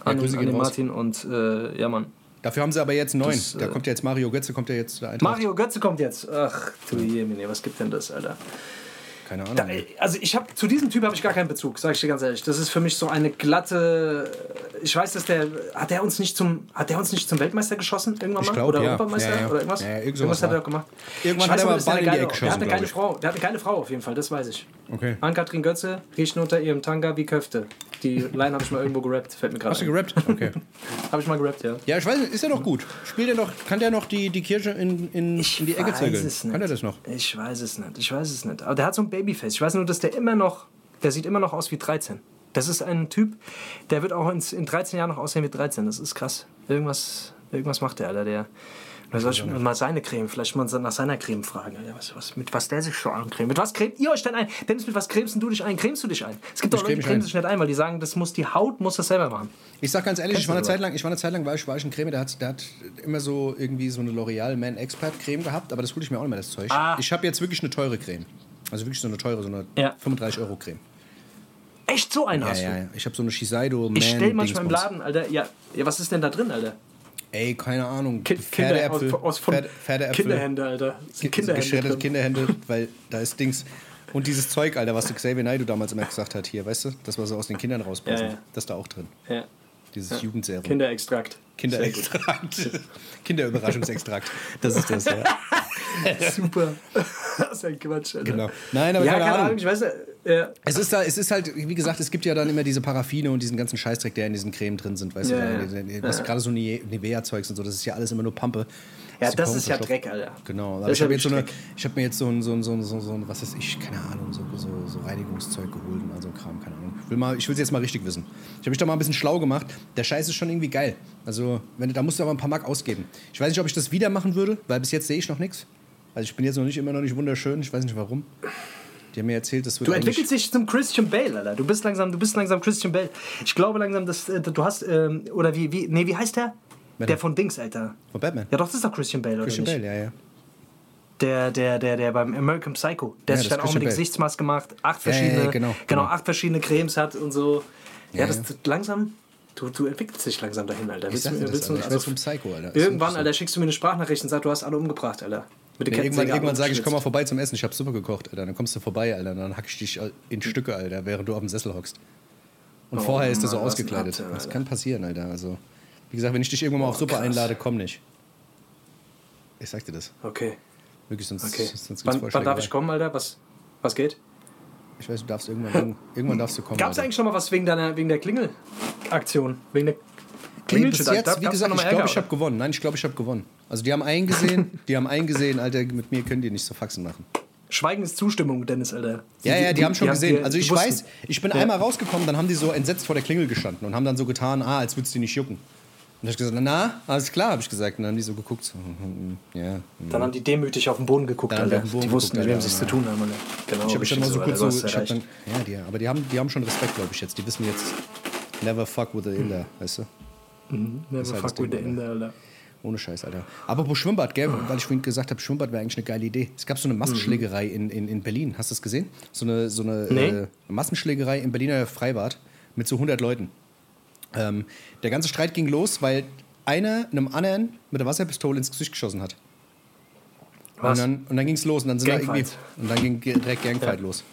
an, Grüße an den raus. Martin und äh, ja, Mann. Dafür haben sie aber jetzt. Das, da äh, kommt ja jetzt Mario Götze, kommt ja jetzt der Eintracht. Mario Götze kommt jetzt. Ach du Jemine, was gibt denn das, Alter? Keine Ahnung. Da, also ich habe zu diesem Typ habe ich gar keinen Bezug, sage ich dir ganz ehrlich. Das ist für mich so eine glatte. Ich weiß, dass der hat der uns nicht zum hat der uns nicht zum Weltmeister geschossen irgendwann Ich mal glaub, oder ja. Europameister Ja, ja. oder irgendwas. Irgendwas sowas hat er gemacht. Irgendwann Ich hat weiß er der Ball in die Ecke Der hatte geschossen, keine ich. Frau, der hatte keine Frau auf jeden Fall, das weiß ich. Okay. Ankatrin Götze riechen unter ihrem Tanga wie Köfte. Die Line habe ich mal irgendwo gerappt, fällt mir gerade. Hast du gerappt? Okay. [LAUGHS] Habe ich mal gerappt, ja. Ja, ich weiß ist ja doch gut. Spielt er noch, kann der noch die, die Kirche in, in, in die Ecke weiß nicht. Kann er das noch? Ich weiß es nicht. Ich weiß es nicht. Aber der hat so ein Babyface. Ich weiß nur, dass der immer noch, der sieht immer noch aus wie 13. Das ist ein Typ, der wird auch in 13 Jahren noch aussehen wie 13. Das ist krass. Irgendwas, irgendwas macht der, Alter. Der, da soll ich mal seine Creme, vielleicht mal nach seiner Creme fragen. Was, was, mit was der sich so ancremt. Mit was cremt ihr euch denn ein? Dennis, mit was cremst du dich ein? Cremst du dich ein? Es gibt doch Ich Leute, creme die cremen sich nicht ein, weil die sagen, das muss die Haut muss das selber machen. Ich sag ganz ehrlich, Kennst ich war, eine? Zeit lang, ich war eine Zeit lang, war ich, war ich ein Creme, der hat, der hat immer so irgendwie so eine L'Oreal Man Expert Creme gehabt, aber das hole ich mir auch nicht mehr, das Zeug. Ah. Ich habe jetzt wirklich eine teure Creme. Also wirklich so eine teure, so eine Ja. 35 Euro Creme. Echt so einen Ja, hast du? ja, ja. Ich habe so eine Shiseido Man Ich stell manchmal im. Laden, Alter, ja, ja, was ist denn da drin, Alter? Ey, keine Ahnung. Kind, Pferdeäpfel. Kinder, aus, aus von Pferde, Pferdeäpfel. Kinderhände, Alter. Sind Kinderhände Kinderhände drin. Kinderhände, [LAUGHS] weil da ist Dings. Und dieses Zeug, Alter, was Xavier Naidoo damals immer gesagt hat, hier, weißt du, das war so aus den Kindern rauspressen. Ja, ja. Das ist da auch drin. Ja. Dieses Jugendserum. Kinderextrakt. Kinderextrakt. [LAUGHS] Kinderüberraschungsextrakt. Das ist das, ja. [LAUGHS] Super. das ist ein Quatsch, Alter. Genau. Nein, aber ja, keine, Ahnung. ich weiß ja. Es ist, da, es ist halt, wie gesagt, es gibt ja dann immer diese Paraffine und diesen ganzen Scheißdreck, der in diesen Cremen drin sind, weißt Ja, du, ja. gerade so Nive- Nivea-Zeugs und so, das ist ja alles immer nur Pampe. Ja, das ist ja. Dreck, Alter. Genau, aber ich habe so habe mir jetzt so ein, so ein, so ein, so ein, was weiß ich, keine Ahnung, so, so, so Reinigungszeug geholt und all so ein Kram, keine Ahnung. Ich will mal, ich will es jetzt mal richtig wissen. Ich habe mich da mal ein bisschen schlau gemacht. Der Scheiß ist schon irgendwie geil. Also, wenn, da musst du aber ein paar Mark ausgeben. Ich weiß nicht, ob ich das wieder machen würde, weil bis jetzt sehe ich noch nichts. Also ich bin jetzt noch nicht immer noch nicht wunderschön, ich weiß nicht warum. Die haben mir erzählt, das wird Du entwickelst dich zum Christian Bale, Alter. Du bist langsam, du bist langsam Christian Bale. Ich glaube langsam, dass äh, du hast, ähm, oder wie, wie, nee, wie heißt der? Wer Der von Dings, Alter. von Batman. Ja, doch, das ist doch Christian Bale, Christian oder nicht? Bale, ja, ja. Der, der, der, der beim American Psycho, der Ja, sich dann auch mit der Christian Bale. Gesichtsmaske macht, acht Ja, ja, verschiedene, genau, genau, genau. acht verschiedene Cremes hat und so. Ja, das langsam, du, du entwickelst dich langsam dahin, Alter. Ich Willst du, dir das, willst du. Ich also, zum Psycho, Alter. Irgendwann. Alter, schickst du mir eine Sprachnachricht und sagst, du hast alle umgebracht, Alter. Mit Ja, irgendwann irgendwann sage ich, komm mal vorbei zum Essen, ich habe Suppe gekocht, Alter. Dann kommst du vorbei, Alter. Dann hack ich dich in Stücke, Alter, während du auf dem Sessel hockst. Und Oh vorher ist er so ausgekleidet. Abturn, Das kann passieren, Alter. Also, wie gesagt, wenn ich dich irgendwann mal auf Suppe krass. einlade, komm nicht. Ich sag dir das. Okay, Wirklich, sonst, okay. sonst gibt's Wann, wann darf ich kommen, Alter? Was, was geht? Ich weiß, du darfst irgendwann, irgendwann darfst du kommen. Gab es eigentlich schon mal was wegen, deiner, wegen der Klingelaktion? Wegen der Nee, bis jetzt, Gab- wie gesagt, da ich glaube, ich habe gewonnen. Nein, ich glaube, ich habe gewonnen. Also die haben eingesehen, [LAUGHS] die haben eingesehen, Alter, mit mir können die nicht so Faxen machen. Schweigen ist Zustimmung, Dennis, Alter. Ja, ja, die haben schon gesehen. die- Also die ich wussten. weiß, ich bin Ja. einmal rausgekommen, dann haben die so entsetzt vor der Klingel gestanden und haben dann so getan, ah, als würdest du die nicht jucken. Und ich gesagt, na, alles klar, habe ich gesagt. Und dann haben die so geguckt, so, hm. Dann haben die demütig auf den Boden geguckt, Dann Alter. Boden die wussten, geguckt, mit wem sie es zu tun haben, Alter. Genau, Ich habe mich dann mal so kurz so, ich hab dann, ja, die, aber die haben, die haben schon Respekt, glaube ich jetzt. Die wissen jetzt, never fuck with the Inder, weißt du? Never ist halt fuck with the. Inder, Alter. Ohne Scheiß, Alter. Aber pro Schwimmbad, gell, weil ich vorhin gesagt habe, Schwimmbad wäre eigentlich eine geile Idee. Es gab so eine Massenschlägerei in, in, in Berlin. Hast du das gesehen? So eine, so eine Nee. äh, Massenschlägerei im Berliner Freibad mit so 100 Leuten. Ähm, der ganze Streit ging los, weil einer einem anderen mit der Wasserpistole ins Gesicht geschossen hat. Was? Und dann, und dann ging es los und dann sind da irgendwie und dann ging direkt Gangfight los.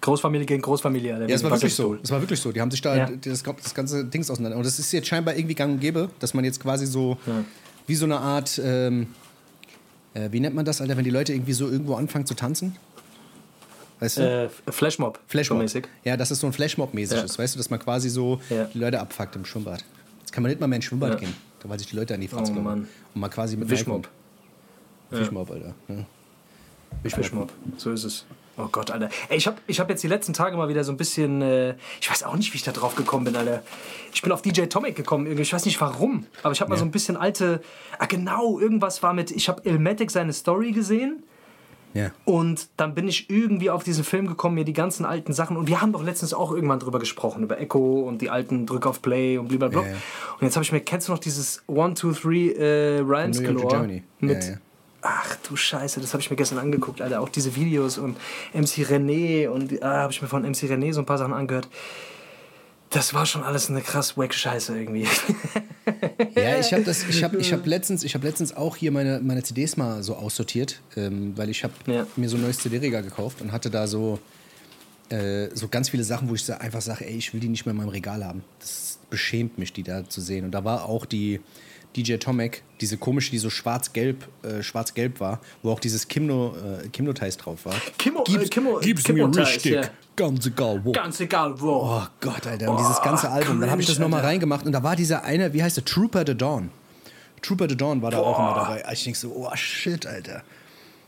Großfamilie gegen Großfamilie, Alter. Ja, es war wirklich so. Es war wirklich so. Die haben sich da Ja. das, das ganze Dings auseinander. Und das ist jetzt scheinbar irgendwie gang und gäbe, dass man jetzt quasi so wie so eine Art, ähm, äh, wie nennt man das, Alter, wenn die Leute irgendwie so irgendwo anfangen zu tanzen? Weißt du? Äh, Flashmob. Flashmob. Mäßig. Ja, dass es so ein Flashmob-mäßig Ja. ist, weißt du, dass man quasi so Ja. die Leute abfuckt im Schwimmbad. Jetzt kann man nicht mal mehr ins Schwimmbad Ja. gehen, weil sich die Leute an die Fratze Oh, glauben. Mann. Und mal quasi mit Fischmob. reinkommen. Fischmob, Alter. Ja. Fischmob. So ist es. Oh Gott, Alter. Ey, ich habe ich hab jetzt die letzten Tage mal wieder so ein bisschen. Äh, ich weiß auch nicht, wie ich da drauf gekommen bin, Alter. Ich bin auf DJ Tomic gekommen, irgendwie. Ich weiß nicht warum. Aber ich habe mal so ein bisschen alte. Ah, genau, irgendwas war mit. Ich habe Ilmatic seine Story gesehen. Ja. Und dann bin ich irgendwie auf diesen Film gekommen, mir die ganzen alten Sachen. Und wir haben doch letztens auch irgendwann drüber gesprochen, über Echo und die alten Drück auf Play und blablabla. Ja, ja. Und jetzt habe ich mir, kennst du noch dieses One, Two, Three äh, Rhymes Galore? Mit. Ach du Scheiße, das habe ich mir gestern angeguckt, Alter. Auch diese Videos und MC René und ah, habe ich mir von MC René so ein paar Sachen angehört. Das war schon alles eine krass wack Scheiße irgendwie. [LAUGHS] Ja, ich habe das, ich habe, ich habe letztens, ich habe letztens auch hier meine, meine CDs mal so aussortiert, ähm, weil ich habe Ja. mir so ein neues CD-Regal gekauft und hatte da so, äh, so ganz viele Sachen, wo ich einfach sage, ey, ich will die nicht mehr in meinem Regal haben. Das beschämt mich, die da zu sehen. Und da war auch die DJ Tomek, diese komische, die so schwarz-gelb, äh, schwarz-gelb war, wo auch dieses Kimno, äh, Kimno-Teils drauf war. Kimmo, äh, Gib's, Kimmo, gib's Kimmo mir richtig, ja. ganz egal wo. Ganz egal wo. Oh Gott, Alter. Und dieses ganze Album. Dann habe ich das nochmal reingemacht und da war dieser eine, wie heißt der? Trooper the Dawn. Trooper the Dawn war da auch immer dabei. Ich denke so, oh shit, Alter.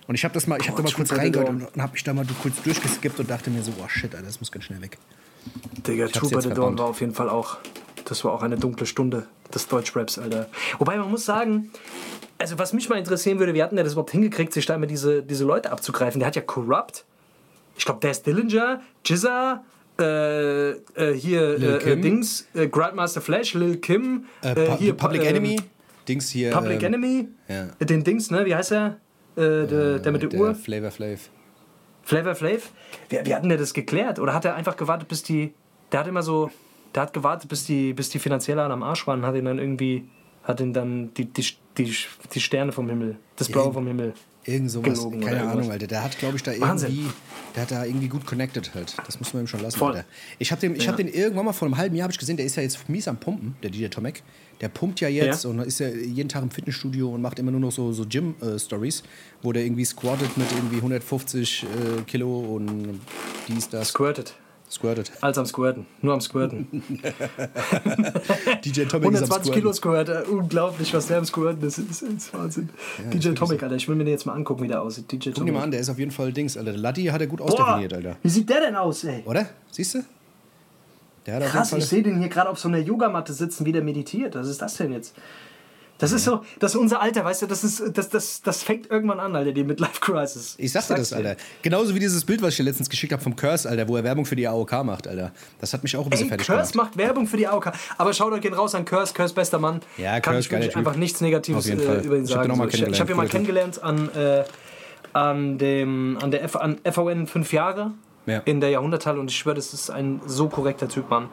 Und ich habe das mal, ich habe da mal kurz reingehört und, und habe mich da mal kurz durchgeskippt und dachte mir so, oh shit, Alter, das muss ganz schnell weg. Digga, Trooper jetzt the Dawn war auf jeden Fall auch. Das war auch eine dunkle Stunde des Deutschraps, Alter. Wobei man muss sagen, also was mich mal interessieren würde, wie hatten der das überhaupt hingekriegt, sich da immer diese, diese Leute abzugreifen? Der hat ja Corrupt, ich glaube, der ist Dillinger, Jizza, äh, äh, hier äh, äh. Dings, äh, Grandmaster Flash, Lil Kim, Äh, Pu- hier Public ähm, Enemy, Dings hier. Public ähm, Enemy, ja. den Dings, ne? Wie heißt er? Der, der mit der, Uhr. Flavor Flav. Flavor Flav? Wie, wie hat denn der das geklärt? Oder hat er einfach gewartet, bis die. Der hat immer so. Der hat gewartet, bis die, bis die finanziell am Arsch waren, hat ihn dann irgendwie. Hat ihn dann die, die, die, die Sterne vom Himmel, das Blaue vom Himmel. Irgend sowas, keine Ahnung. Alter. Der hat, glaube ich, da Wahnsinn. irgendwie, der hat da irgendwie gut connected halt. Das muss man ihm schon lassen, Voll. Alter. Ich habe den, ich Ja. hab den irgendwann mal vor einem halben Jahr hab ich gesehen, der ist ja jetzt mies am Pumpen, der DJ Tomek. Der pumpt ja jetzt Ja. und ist ja jeden Tag im Fitnessstudio und macht immer nur noch so, so Gym-Stories, wo der irgendwie squattet mit irgendwie 150 äh, Kilo und dies, das. Squirtet. Squirtet. Als am Squirten. Nur am Squirten. [LAUGHS] DJ am 120 Kilo. Squirt. Unglaublich, was der am Squirten ist. Das ist, Wahnsinn. DJ Tomic, Alter. Ich will mir den jetzt mal angucken, wie der aussieht. DJ Guck dir mal Tomic. an, der ist auf jeden Fall Dings, Alter. Latti hat er gut Boah, ausdefiniert, Alter. wie sieht der denn aus, ey? Oder? Siehst du? Der hat Krass, ich sehe den hier gerade auf so einer Yogamatte sitzen, wie der meditiert. Was ist das denn jetzt? Das ist so, das ist unser Alter, weißt du, das, ist, das, das, das fängt irgendwann an, Alter, die Midlife Crisis. Ich sag dir das, Alter. Genauso wie dieses Bild, was ich dir letztens geschickt habe vom Curse, Alter, wo er Werbung für die AOK macht, Alter. Das hat mich auch ein bisschen Ey, fertig Curse gemacht. macht Werbung für die AOK. Aber schaut euch den raus an Curse, Curse bester Mann. Ja, Kann Curse, ich einfach nichts Negatives äh, über ihn hab sagen. So, ich habe ihn mal kennengelernt, kennengelernt an, äh, an, dem, an der F, an FVN 5 Jahre Ja. in der Jahrhunderthalle und ich schwöre, das ist ein so korrekter Typ, Mann.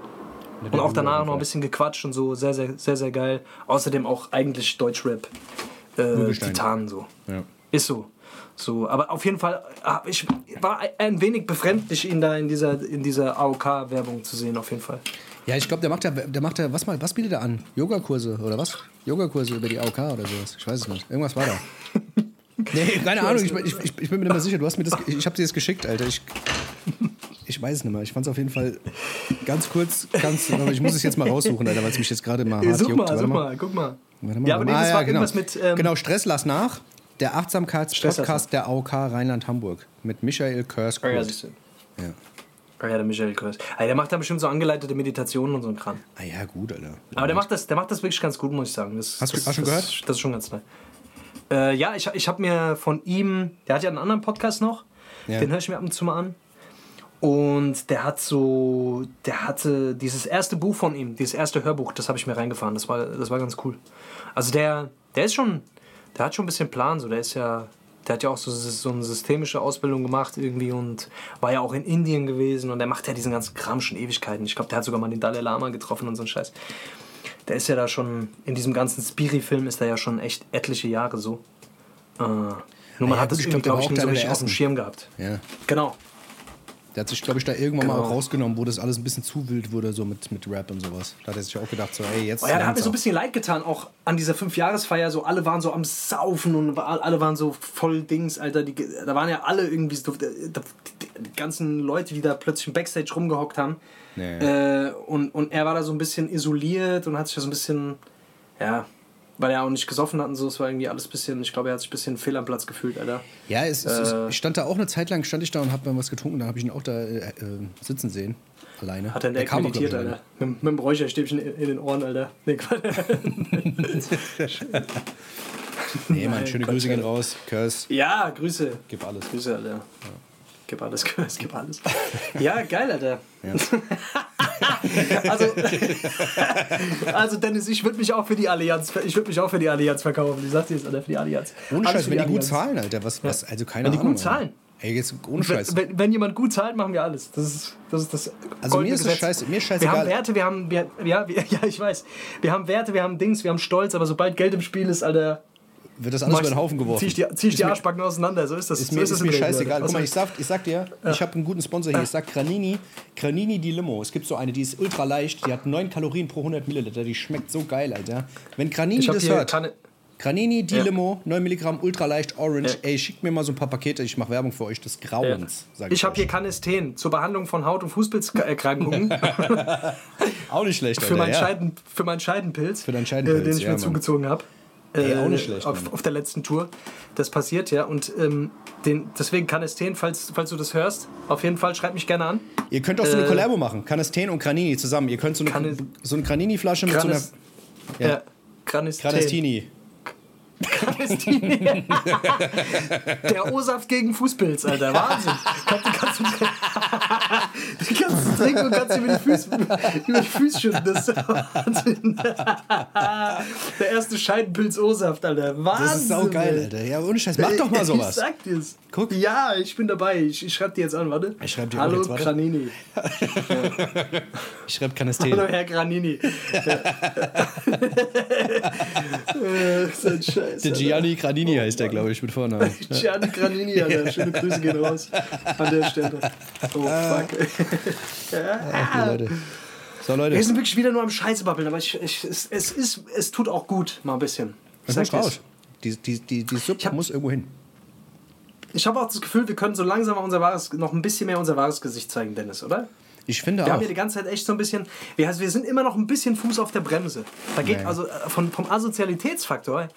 Und auch danach noch ein bisschen gequatscht und so, sehr, sehr, sehr, sehr geil. Außerdem auch eigentlich Deutschrap. Äh. Titan so. Ja. Ist so. So, aber auf jeden Fall, hab ich war ein wenig befremdlich, ihn da in dieser, in dieser AOK-Werbung zu sehen, auf jeden Fall. Ja, ich glaube, der macht ja, der macht ja, was mal, was bietet er an? Yogakurse oder was? Yogakurse über die AOK oder sowas. Ich weiß es nicht. Irgendwas war da. [LAUGHS] Nee, keine Ahnung, ich, ich, ich, ich bin mir nicht mehr sicher. Du hast mir das, ich habe dir das geschickt, Alter. Ich, ich weiß es nicht mehr. Ich fand es auf jeden Fall ganz kurz, ganz, aber ich muss es jetzt mal raussuchen, Alter, weil es mich jetzt gerade mal hart such juckt. mal, Warte such mal, guck mal. Warte mal, Ja, aber nee, das Ah, war ja, genau. irgendwas mit. Ähm, genau, Stress lass nach. Der Achtsamkeitspodcast der AOK Rheinland-Hamburg mit Michael Oh ja, Körskurt. siehst du. Ja. Oh ja, der Michael Krös. Ah, der macht da bestimmt so angeleitete Meditationen und so ein Kram. Ah ja, gut, Alter. Aber der macht das, der macht das wirklich ganz gut, muss ich sagen. Das, Hast du- das, du das, gehört? Das ist schon ganz neu. Äh, ja, ich, ich habe mir von ihm, der hat ja einen anderen Podcast noch, Ja. den höre ich mir ab und zu mal an. Und der hat so, der hatte dieses erste Buch von ihm, dieses erste Hörbuch, das habe ich mir reingefahren. Das war, das war ganz cool. Also der, der ist schon, der hat schon ein bisschen Plan. So, der ist ja, der hat ja auch so, so eine systemische Ausbildung gemacht irgendwie und war ja auch in Indien gewesen und der macht ja diesen ganzen Kram schon Ewigkeiten. Ich glaube, der hat sogar mal den Dalai Lama getroffen und so ein Scheiß. Der ist ja da schon, in diesem ganzen Spiri-Film ist er ja schon echt etliche Jahre so. Äh, nur man ja, hat das ich glaub, glaube ich, auch nie so einer der richtig auf dem. Schirm gehabt. Ja. Genau. Der hat sich, glaube ich, da irgendwann mal Genau. auch rausgenommen, wo das alles ein bisschen zu wild wurde, so mit, mit Rap und sowas. Da hat er sich auch gedacht, so, ey, jetzt. Oh ja, der hat mir so ein bisschen leid getan, auch an dieser Fünfjahresfeier, so alle waren so am Saufen und alle waren so voll Dings, Alter. Die, da waren ja alle irgendwie so, die, die ganzen Leute, die da plötzlich im Backstage rumgehockt haben. Ja. Äh, und, und er war da so ein bisschen isoliert und hat sich da so ein bisschen, ja, weil er auch nicht gesoffen hat und so, es war irgendwie alles ein bisschen, ich glaube, er hat sich ein bisschen fehl am Platz gefühlt, Alter. Ja, es, es, Äh. ich stand da auch eine Zeit lang, stand ich da und hab mal was getrunken, dann habe ich ihn auch da äh, äh, sitzen sehen. Alleine. Hat er in der Ecke auch, meditiert. Alter. Mit, mit dem Räucherstäbchen in, in den Ohren, Alter. Nee. [LAUGHS] Nee, Mann, schöne Grüße gehen raus. Curse, ja, Grüße. gib alles. Grüße, Alter. Gib alles, [LAUGHS] gib alles. [LAUGHS] Ja, geil, Alter. [LAUGHS] also, also Dennis, ich würde mich auch für die Allianz, ich würde mich auch für die Allianz verkaufen. Ich sag dir jetzt, Alter, für die Allianz. Ohne Alles Scheiß, wenn die gut Allianz. zahlen, Alter. Was, was, also keine Wenn die Ahnung. gut zahlen. Ey, jetzt ohne Scheiß. Wenn, wenn jemand gut zahlt, machen wir alles. Das ist das, ist das Also mir ist es Gesetz. scheiße, mir ist Wir scheißegal. haben Werte, wir haben, wir, ja, wir, ja, ich weiß. Wir haben Werte, wir haben Dings, wir haben Stolz, aber sobald Geld im Spiel ist, Alter, Wird das alles über den Haufen geworfen. zieh ich die, zieh ich die Arschbacken auseinander. So ist das. Ist so mir, ist ist das mir scheißegal. Guck mal, ich sag, ich sag dir, ich habe einen guten Sponsor hier. Ich sag Granini, Granini die Limo. Es gibt so eine, die ist ultra leicht. Die hat 9 Kalorien pro 100 Milliliter. Die schmeckt so geil, Alter. Wenn Granini ich das hört, Kanne, Granini die Ja. Limo, 9 Milligramm, ultra leicht, orange. Ja. Ey, schickt mir mal so ein paar Pakete. Ich mache Werbung für euch des Grauens. Sag ich habe euch. hier Canesten zur Behandlung von Haut- und Fußpilzerkrankungen [LAUGHS] auch nicht schlecht, für, Alter, meinen ja. Scheiden, für meinen Scheidenpilz, Für deinen Scheidenpilz, äh, den ich ja, mir zugezogen habe. Ey, auch nicht schlecht, auf, auf der letzten Tour. Das passiert ja. Und ähm, den, deswegen Canesten, falls, falls du das hörst, auf jeden Fall schreib mich gerne an. Ihr könnt auch so eine Äh, Collabo machen. Canesten und Granini zusammen. Ihr könnt so eine, Canes- so eine Granini-Flasche mit Canes- so einer Ja. Canesten. Canestini. Canestini. Der O-Saft gegen Fußpilz, Alter. Wahnsinn. Kannst, kannst, du, kannst trinken und kannst über die Füße, über die Füße schütten. Das ist Wahnsinn. Der erste Scheidenpilz O-Saft, Alter. Wahnsinn. Das ist saugeil, Alter. Ja, ohne Scheiß. Mach doch mal Ich sowas. sag dir's. Guck. Ja, ich bin dabei. Ich, ich schreib dir jetzt an, warte. Ich schreib dir Hallo, jetzt, warte. Granini. Ich schreibe Hallo, Canesten. Herr Granini. [LAUGHS] [LAUGHS] Ja. so ein Scheiß. Der Gianni Granini heißt der, glaube ich, mit Vornamen. [LAUGHS] Gianni Granini, Alter. Schöne Grüße gehen raus an der Stelle. Oh, fuck. Ach, Leute. So, Leute. Wir sind wirklich wieder nur am Scheißebabbeln, aber ich, ich, es, es, ist, es tut auch gut, mal ein bisschen. Sag muss raus. Die, die, die, die Suppe hab- muss irgendwo hin. ich habe auch das Gefühl, wir können so langsam unser wahres, noch ein bisschen mehr unser wahres Gesicht zeigen, Dennis, oder? Ich finde Wir auch. haben hier die ganze Zeit echt so ein bisschen. Wir, also wir sind immer noch ein bisschen Fuß auf der Bremse. Da geht Nee. also äh, von, vom Asozialitätsfaktor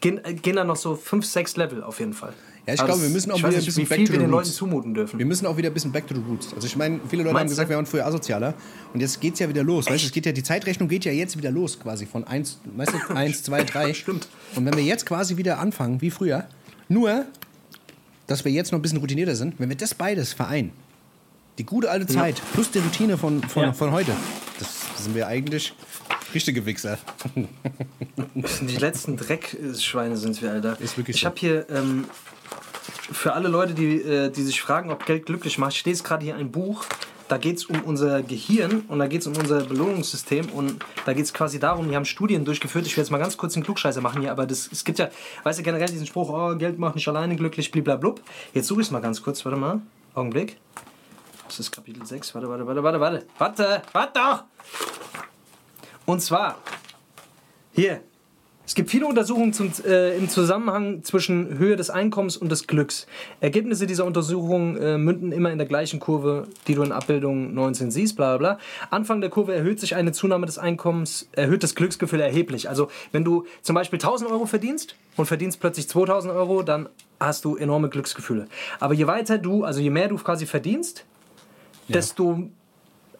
gehen, äh, gehen da noch so 5, 6 Level auf jeden Fall. Ja, ich Also glaube, wir müssen auch wieder ein bisschen back to wir the den Leuten roots. zumuten dürfen. Wir müssen auch wieder ein bisschen back to the roots. Also ich meine, viele Leute haben Meinst gesagt, du? wir waren früher asozialer. Und jetzt geht's ja wieder los. Weißt du, es geht ja, die Zeitrechnung geht ja jetzt wieder los quasi von 1, weißt du, 1, 2, 3. Stimmt. Und wenn wir jetzt quasi wieder anfangen, wie früher, nur, dass wir jetzt noch ein bisschen routinierter sind, wenn wir das beides vereinen, die gute alte Zeit plus die Routine von, von, Ja. von heute, das sind wir eigentlich richtige Wichser. [LAUGHS] Die letzten Dreckschweine sind wir, Alter. Ist wirklich ich so. habe hier ähm, für alle Leute, die, äh, die sich fragen, ob Geld glücklich macht, steht gerade hier ein Buch. Da geht es um unser Gehirn und da geht es um unser Belohnungssystem und da geht es quasi darum, die haben Studien durchgeführt. Ich will jetzt mal ganz kurz einen Klugscheißer machen hier, aber das, es gibt ja, weißt du, generell diesen Spruch, oh, Geld macht nicht alleine glücklich, bliblablub. Jetzt suche ich es mal ganz kurz, warte mal, Augenblick. Das ist Kapitel 6, warte, warte, warte, warte, warte, warte, warte doch! Und zwar, hier. Es gibt viele Untersuchungen zum, äh, im Zusammenhang zwischen Höhe des Einkommens und des Glücks. Ergebnisse dieser Untersuchungen äh, münden immer in der gleichen Kurve, die du in Abbildung 19 siehst, bla bla bla. Anfang der Kurve erhöht sich eine Zunahme des Einkommens, erhöht das Glücksgefühl erheblich. Also wenn du zum Beispiel 1000 Euro verdienst und verdienst plötzlich 2000 Euro, dann hast du enorme Glücksgefühle. Aber je weiter du, also je mehr du quasi verdienst, desto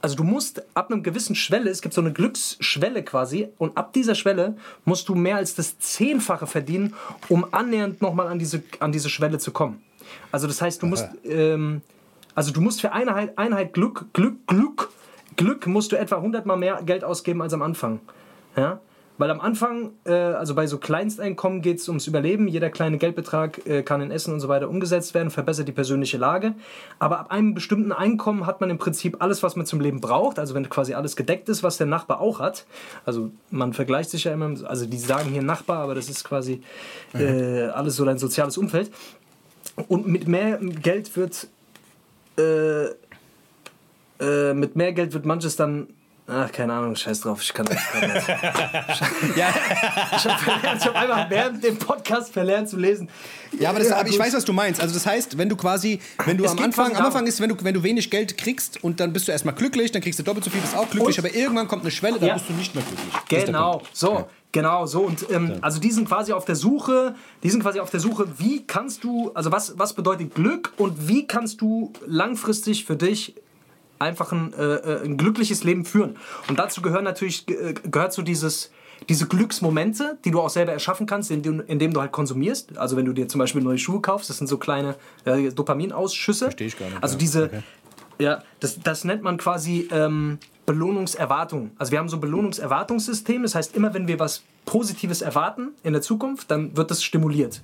also du musst ab einem gewissen Schwelle, es gibt so eine Glücksschwelle quasi, und ab dieser Schwelle musst du mehr als das Zehnfache verdienen, um annähernd nochmal an diese, an diese Schwelle zu kommen. Also das heißt, du musst, ähm, also du musst für Einheit, Einheit Glück, Glück, Glück, Glück musst du etwa 100 mal mehr Geld ausgeben als am Anfang. Ja? Weil am Anfang, äh, also bei so Kleinsteinkommen geht es ums Überleben. Jeder kleine Geldbetrag äh, kann in Essen und so weiter umgesetzt werden, verbessert die persönliche Lage. Aber ab einem bestimmten Einkommen hat man im Prinzip alles, was man zum Leben braucht. Also wenn quasi alles gedeckt ist, was der Nachbar auch hat. Also man vergleicht sich ja immer, also die sagen hier Nachbar, aber das ist quasi äh, alles so dein soziales Umfeld. Und mit mehr Geld wird äh, äh, mit mehr Geld wird manches dann Ach, keine Ahnung, scheiß drauf, ich kann das nicht. Ja, [LAUGHS] Ich habe habe einfach während dem Podcast verlernt zu lesen. ja aber, das, aber ich weiß, was du meinst. Also das heißt, wenn du quasi, wenn du Es am Anfang, am Anfang ist, wenn du, wenn du wenig Geld kriegst und dann bist du erstmal glücklich, dann kriegst du doppelt so viel, bist auch glücklich, Und- aber irgendwann kommt eine Schwelle, dann Ja. bist du nicht mehr glücklich. Genau, so, Ja. genau so. Und ähm, also die sind quasi auf der Suche, die sind quasi auf der Suche, wie kannst du, also was, was bedeutet Glück und wie kannst du langfristig für dich einfach ein, äh, äh, ein glückliches Leben führen. Und dazu gehören natürlich, äh, gehört so dieses diese Glücksmomente, die du auch selber erschaffen kannst, indem, indem du halt konsumierst. Also wenn du dir zum Beispiel neue Schuhe kaufst, das sind so kleine äh, Dopaminausschüsse. Verstehe ich gar nicht, Also diese, Okay. ja, das, das nennt man quasi ähm, Belohnungserwartung. Also wir haben so ein Belohnungserwartungssystem. Das heißt, immer wenn wir was Positives erwarten in der Zukunft, dann wird das stimuliert.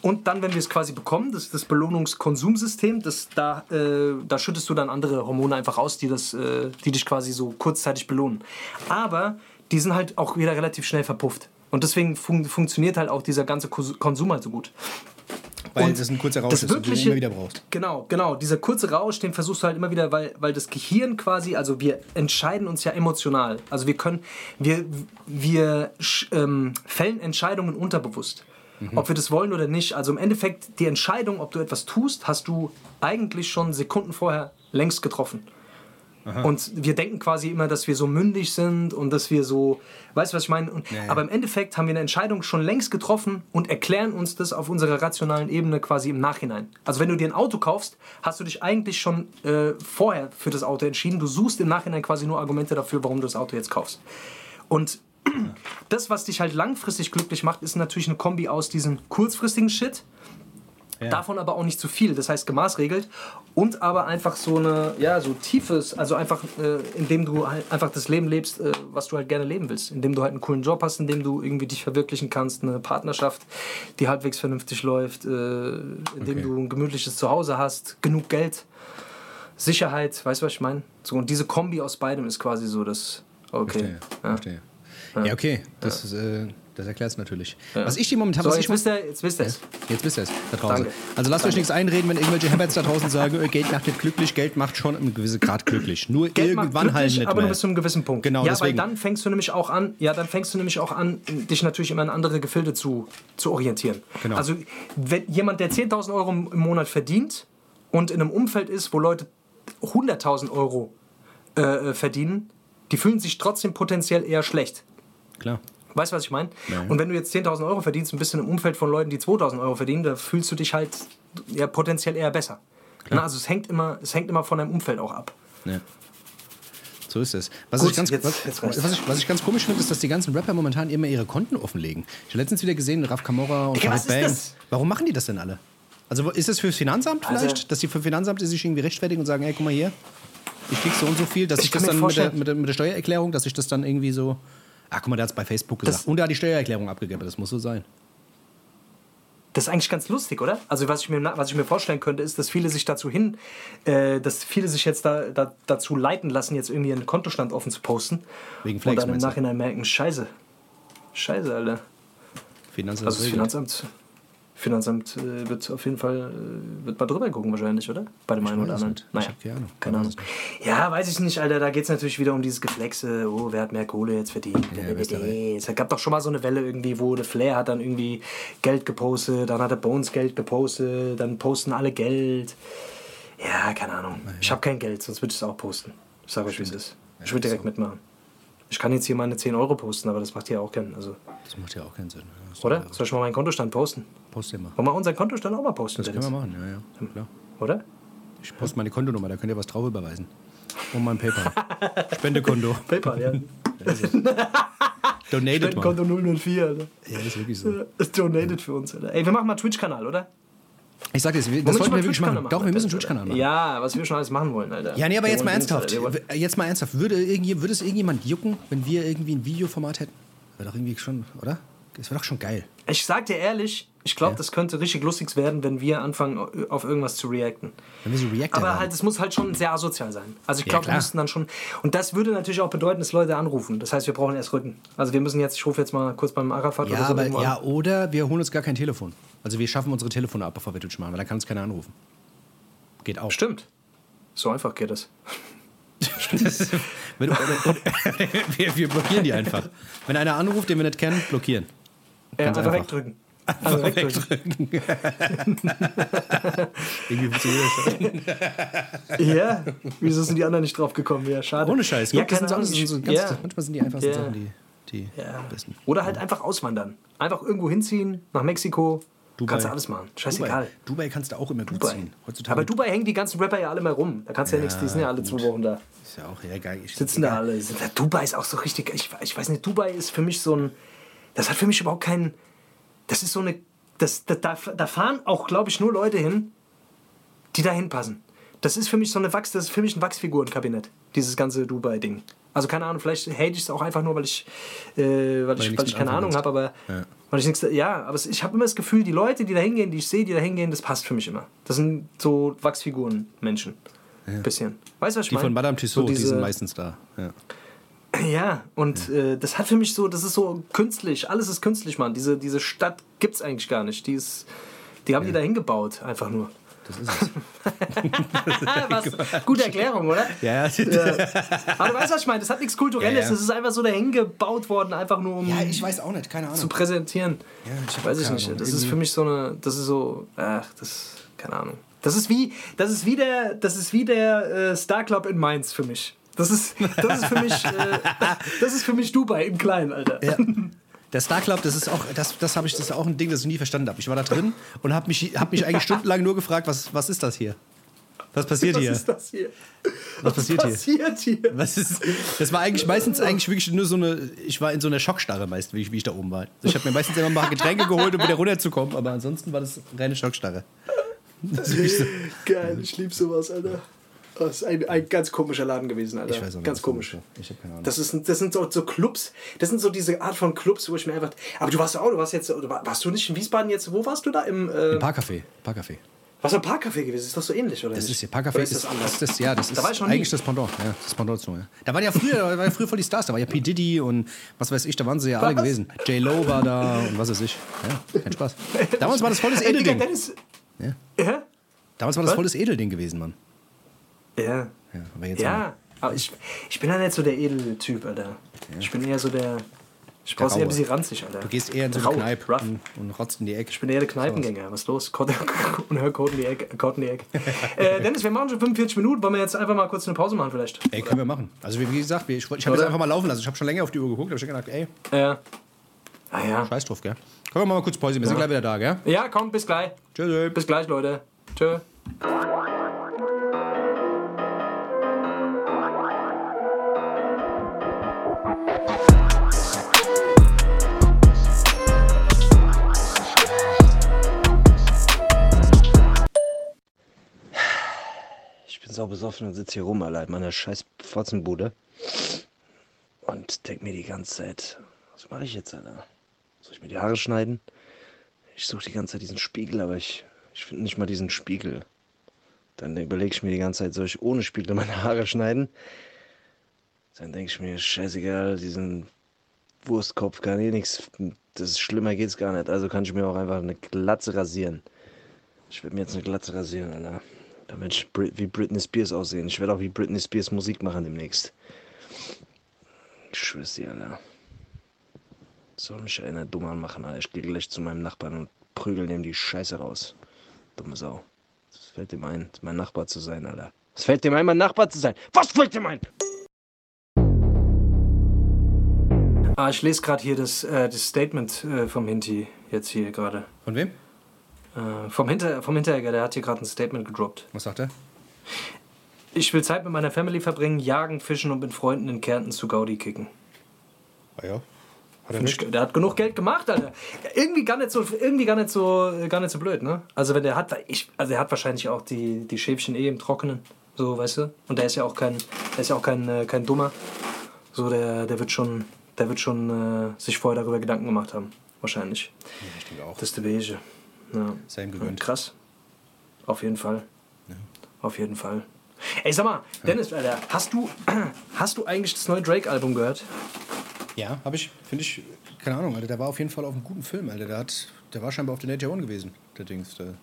Und dann, wenn wir es quasi bekommen, das ist das Belohnungskonsumsystem, das, da, äh, da schüttest du dann andere Hormone einfach aus, die, das, äh, die dich quasi so kurzzeitig belohnen. Aber die sind halt auch wieder relativ schnell verpufft. Und deswegen fun funktioniert halt auch dieser ganze Konsum halt so gut. Weil und das ein kurzer Rausch ist, wirklich, den du immer wieder brauchst. Genau, genau. Dieser kurze Rausch, den versuchst du halt immer wieder, weil, weil das Gehirn quasi, also wir entscheiden uns ja emotional. Also wir können, wir, wir ähm, fällen Entscheidungen unterbewusst. Mhm. Ob wir das wollen oder nicht. Also im Endeffekt, die Entscheidung, ob du etwas tust, hast du eigentlich schon Sekunden vorher längst getroffen. Aha. Und wir denken quasi immer, dass wir so mündig sind und dass wir so, weißt du, was ich meine? Und, ja, ja. Aber im Endeffekt haben wir eine Entscheidung schon längst getroffen und erklären uns das auf unserer rationalen Ebene quasi im Nachhinein. Also wenn du dir ein Auto kaufst, hast du dich eigentlich schon äh, vorher für das Auto entschieden. Du suchst im Nachhinein quasi nur Argumente dafür, warum du das Auto jetzt kaufst. Und das, was dich halt langfristig glücklich macht, ist natürlich eine Kombi aus diesem kurzfristigen Shit ja. Davon aber auch nicht zu viel, das heißt gemaßregelt. Und aber einfach so eine, ja, so tiefes, also einfach, äh, indem du halt einfach das Leben lebst, äh, was du halt gerne leben willst. Indem du halt einen coolen Job hast, indem du irgendwie dich verwirklichen kannst, eine Partnerschaft, die halbwegs vernünftig läuft, äh, indem okay. du ein gemütliches Zuhause hast, genug Geld, Sicherheit, weißt du, was ich meine? So, und diese Kombi aus beidem ist quasi so das, okay. Verstehe, ja. verstehe. Ja, okay, das ist. Äh das erklärt es natürlich. Ja. Was ich dir momentan. So, was jetzt, ich wisst ihr, jetzt wisst ihr es. Jetzt wisst ihr es da draußen. Danke. Also lasst Danke. euch nichts einreden, wenn irgendwelche Habits da draußen sagen, äh, Geld macht nicht glücklich, Geld macht schon einen gewissen Grad glücklich. Nur Geld irgendwann halt nicht aber mehr. nur bis zu einem gewissen Punkt. Genau, ja, deswegen. weil dann fängst du nämlich auch an, ja, dann fängst du nämlich auch an, dich natürlich immer in andere Gefilde zu, zu orientieren. Genau. Also wenn jemand, der 10.000 Euro im Monat verdient und in einem Umfeld ist, wo Leute 100.000 Euro äh, äh, verdienen, die fühlen sich trotzdem potenziell eher schlecht. Klar. Weißt du, was ich meine? Ja. Und wenn du jetzt 10.000 Euro verdienst, ein bisschen im Umfeld von Leuten, die 2.000 Euro verdienen, da fühlst du dich halt ja, potenziell eher besser. Na, also es hängt, immer, es hängt immer von deinem Umfeld auch ab. Ja. So ist es. Was, Gut, ich, ganz, jetzt, was, jetzt was, ich, was ich ganz komisch finde, ist, dass die ganzen Rapper momentan immer ihre Konten offenlegen. Ich habe letztens wieder gesehen, Raf Kamora und Farid Bang. Warum machen die das denn alle? Also ist das fürs Finanzamt also vielleicht, also, dass die für Finanzamt sich irgendwie rechtfertigen und sagen, hey, guck mal hier, ich krieg so und so viel, dass ich, ich das dann mit der, mit, der, mit der Steuererklärung, dass ich das dann irgendwie so Ach, guck mal, der hat es bei Facebook gesagt. Das und er hat die Steuererklärung abgegeben. Das muss so sein. Das ist eigentlich ganz lustig, oder? Also was ich mir, was ich mir vorstellen könnte, ist, dass viele sich dazu hin, äh, dass viele sich jetzt da, da, dazu leiten lassen, jetzt irgendwie einen Kontostand offen zu posten. Wegen Flex, Und dann im Nachhinein merken, scheiße. Scheiße, Alter. Finanzamt. Also das Finanzamt Finanzamt äh, wird auf jeden Fall äh, wird mal drüber gucken wahrscheinlich, oder? Bei dem einen oder anderen. Naja, ich keine Ahnung. Keine Ahnung. Ja, weiß ich nicht, Alter. Da geht es natürlich wieder um dieses Geflexe. Oh, wer hat mehr Kohle jetzt verdient? Ja, es gab doch schon mal so eine Welle irgendwie, wo der Flair hat dann irgendwie Geld gepostet, dann hat der Bones Geld gepostet, dann posten alle Geld. Ja, keine Ahnung. Ja. Ich habe kein Geld, sonst würde ich es auch posten. Ich sage euch, wie es ist. Ich würde direkt so. mitmachen. Ich kann jetzt hier meine 10 Euro posten, aber das macht ja auch keinen also Das macht ja auch keinen Sinn. Oder? Soll ich mal meinen Kontostand posten? Post den mal. Wollen wir unseren Kontostand auch mal posten? Das können wir machen, ja, ja. Klar. Oder? Ich poste meine Kontonummer, da könnt ihr was drauf überweisen. Und mein PayPal. [LAUGHS] Spendekonto. PayPal, ja. [LAUGHS] Donated Spendenkonto 004, Alter. Ja, ist wirklich so. [LAUGHS] Das ist donated für uns, Alter. Ey, wir machen mal Twitch-Kanal, oder? Ich sag jetzt, das wollten wir wirklich machen. machen. Doch, wir müssen Twitch-Kanal machen. Ja, was wir schon alles machen wollen, Alter. Ja, nee, aber jetzt mal ernsthaft. Jetzt mal ernsthaft. Würde, würde es irgendjemand jucken, wenn wir irgendwie ein Videoformat hätten? Wäre doch irgendwie schon, oder? Das wäre doch schon geil. Ich sag dir ehrlich, ich glaube, ja. das könnte richtig lustig werden, wenn wir anfangen, auf irgendwas zu reacten. Wenn wir so reacten. Aber halt, es muss halt schon sehr asozial sein. Also ich glaube, ja, wir müssten dann schon. Und das würde natürlich auch bedeuten, dass Leute anrufen. Das heißt, wir brauchen erst Rücken. Also wir müssen jetzt, ich rufe jetzt mal kurz beim Arafat ja, oder so. Aber, ja, oder wir holen uns gar kein Telefon. Also wir schaffen unsere Telefone ab, bevor wir Twitch machen, weil da kann uns keiner anrufen. Geht auch. Stimmt. So einfach geht das. [LAUGHS] [LAUGHS] wir, wir blockieren die einfach. Wenn einer anruft, den wir nicht kennen, blockieren. Ja, einfach, einfach wegdrücken. Einfach wegdrücken. Irgendwie funktioniert das Ja, wieso sind die anderen nicht drauf gekommen? Ja, schade. Ohne Scheiß. Ja, keine Ahnung. So, so ganz, ja. Manchmal sind die einfachsten ja. Sachen die, die ja. besten. Oder halt einfach auswandern. Einfach irgendwo hinziehen, nach Mexiko. Dubai. Kannst du alles machen. Scheißegal. Dubai, Dubai kannst du auch immer gut Dubai. ziehen. Heutzutage Aber Dubai hängen die ganzen Rapper ja alle mal rum. Da kannst du ja, ja nichts, die sind ja alle gut. zwei Wochen da. Ist ja auch ja, geil. Ich Sitzen da alle. Dubai ist auch so richtig. Ich, ich weiß nicht, Dubai ist für mich so ein. Das hat für mich überhaupt keinen das ist so eine. Das, da, da fahren auch, glaube ich, nur Leute hin, die da hinpassen. Das ist für mich so eine Wachs, das ist für mich ein Wachsfigurenkabinett, dieses ganze Dubai-Ding. Also keine Ahnung, vielleicht hate ich es auch einfach nur, weil ich, äh, weil, weil ich, weil ich keine Ahnung habe, aber ja. Weil ich nichts, ja, aber ich habe immer das Gefühl, die Leute, die da hingehen, die ich sehe, die da hingehen, das passt für mich immer. Das sind so Wachsfiguren, Menschen. Bisschen. Weißt du, was ich Die meine? von Madame Tussauds, die diese- sind meistens da. Ja. Ja, und Äh, das hat für mich so, das ist so künstlich. Alles ist künstlich, Mann. Diese, diese Stadt gibt's eigentlich gar nicht. Die, ist, die haben die da hingebaut, einfach nur. Das ist es. [LAUGHS] was? [LAUGHS] Gute Erklärung, oder? ja, ja. Aber du weißt, was ich meine. Das hat nichts Kulturelles. Ja, ja. Das ist einfach so dahin gebaut worden, einfach nur um ja, ich weiß auch nicht, keine Ahnung. zu präsentieren. Ja, ich weiß ich nicht. Ahnung. Das ist für mich so eine. Das ist so. Ach, das. Keine Ahnung. Das ist wie, das ist wie der, das ist wie der äh, Star Club in Mainz für mich. Das ist, das ist für mich, äh, [LAUGHS] das ist für mich Dubai im Kleinen, Alter. Ja. Der Star Club, das ist auch, das, das habe ich, das ist auch ein Ding, das ich nie verstanden habe. Ich war da drin und habe mich, hab mich eigentlich stundenlang nur gefragt, was, was ist das hier? Was passiert Was hier? ist das hier? Was passiert hier? passiert hier? Was ist, das war eigentlich meistens eigentlich wirklich nur so eine. Ich war in so einer Schockstarre meist, wie ich, wie ich da oben war. Also ich habe mir meistens immer mal Getränke geholt, um wieder runterzukommen, aber ansonsten war das reine Schockstarre. [LAUGHS] Das so. Geil, ich liebe sowas, Alter. Das ist ein, ein ganz komischer Laden gewesen, Alter. Ich weiß auch nicht, ganz komisch. das ist. Ich habe keine Ahnung. Das, ist, das sind so, so Clubs, das sind so diese Art von Clubs, wo ich mir einfach. Aber du warst auch, du warst jetzt, war- warst du nicht in Wiesbaden jetzt? Wo warst du da? Im, äh, Parkcafé. Parkcafé. was ein Parkcafé gewesen? Ist doch so ähnlich, oder? Das nicht? ist hier. Parkcafé ist, ist das anders? Das, ja, das ist Da nie. eigentlich das Pendant. Ja, das Pendant zu. Ja. Da waren ja früher, da waren ja früher voll die Stars. Da war ja P. Diddy und was weiß ich, da waren sie ja alle Was? gewesen. J-Lo war da und was weiß ich. Ja, kein Spaß. [LAUGHS] Damals war das volles Digga, Edelding. Ja. Ja? Damals war das volles Edelding gewesen, Mann. Ja. Ja, aber jetzt Ja. Aber ich, ich bin ja nicht so der Edeltyp, Alter. Ich bin eher so der. Ich brauch's eher ein bisschen ranzig, Alter. Du gehst eher in so Rau, eine Kneipe rough. und, und rotzt in die Ecke. Ich bin eher der Kneipengänger. Was ist los? Code- [LAUGHS] Und hör Code in die Ecke. Code in die Ecke. äh, Dennis, wir machen schon 45 Minuten. Wollen wir jetzt einfach mal kurz eine Pause machen, vielleicht? Ey, können wir machen. Also wie gesagt, ich, ich habe Oder? jetzt einfach mal laufen lassen. Ich habe schon länger auf die Uhr geguckt, habe schon gedacht, ey, Ja. Ah ja. scheiß drauf, gell? Können wir mal kurz Pause, wir sind gleich wieder da, gell? Ja, komm, bis gleich. Tschüss. Bis gleich, Leute. Tschö. Besoffen und sitze hier rum, Alter, in meiner scheiß Fotzenbude. Und denk mir die ganze Zeit, was mache ich jetzt, Alter? Soll ich mir die Haare schneiden? Ich suche die ganze Zeit diesen Spiegel, aber ich, ich finde nicht mal diesen Spiegel. Dann überlege ich mir die ganze Zeit, soll ich ohne Spiegel meine Haare schneiden? Dann denke ich mir, scheißegal, diesen Wurstkopf kann eh nichts. Das ist schlimmer geht's gar nicht. Also kann ich mir auch einfach eine Glatze rasieren. Ich werde mir jetzt eine Glatze rasieren, Alter. Damit wie Britney Spears aussehen. Ich werde auch wie Britney Spears Musik machen demnächst. Ich schwör's dir, Alter. Soll mich einer dumm anmachen, Alter. Ich gehe gleich zu meinem Nachbarn und prügel dem die Scheiße raus. Dumme Sau. Was fällt dem ein, mein Nachbar zu sein, Alter? Was fällt dem ein, mein Nachbar zu sein? Was fällt dem ein? Ah, ich lese gerade hier das, äh, das Statement äh, vom Hinti jetzt hier gerade. Von wem? Äh, vom, Hinter, vom Hinteregger, der hat hier gerade ein Statement gedroppt. Was sagt er? Ich will Zeit mit meiner Family verbringen, jagen, fischen und mit Freunden in Kärnten zu Gaudi kicken. Ah ja. Hat er nicht? der hat genug Geld gemacht, Alter. Irgendwie gar nicht so, irgendwie gar nicht so, gar nicht so blöd, ne? Also wenn der hat, ich, also er hat wahrscheinlich auch die, die Schäfchen eh im Trockenen, so, weißt du? Und der ist ja auch kein, der ist ja auch kein, äh, kein Dummer. So, der, der wird schon, der wird schon äh, sich vorher darüber Gedanken gemacht haben, wahrscheinlich. Ich denke auch. Das ist der Wege. Ja. Sei ihm Ja, gewöhnt. krass. Auf jeden Fall. Auf jeden Fall. Ey, sag mal, Dennis, Alter, hast du, [CLEARS THROAT] hast du eigentlich das neue Drake-Album gehört? Ja, habe ich, finde ich, keine Ahnung, Alter, der war auf jeden Fall auf einem guten Film, Alter. Der, hat, der war scheinbar auf der Nature One gewesen, der Dings. Der,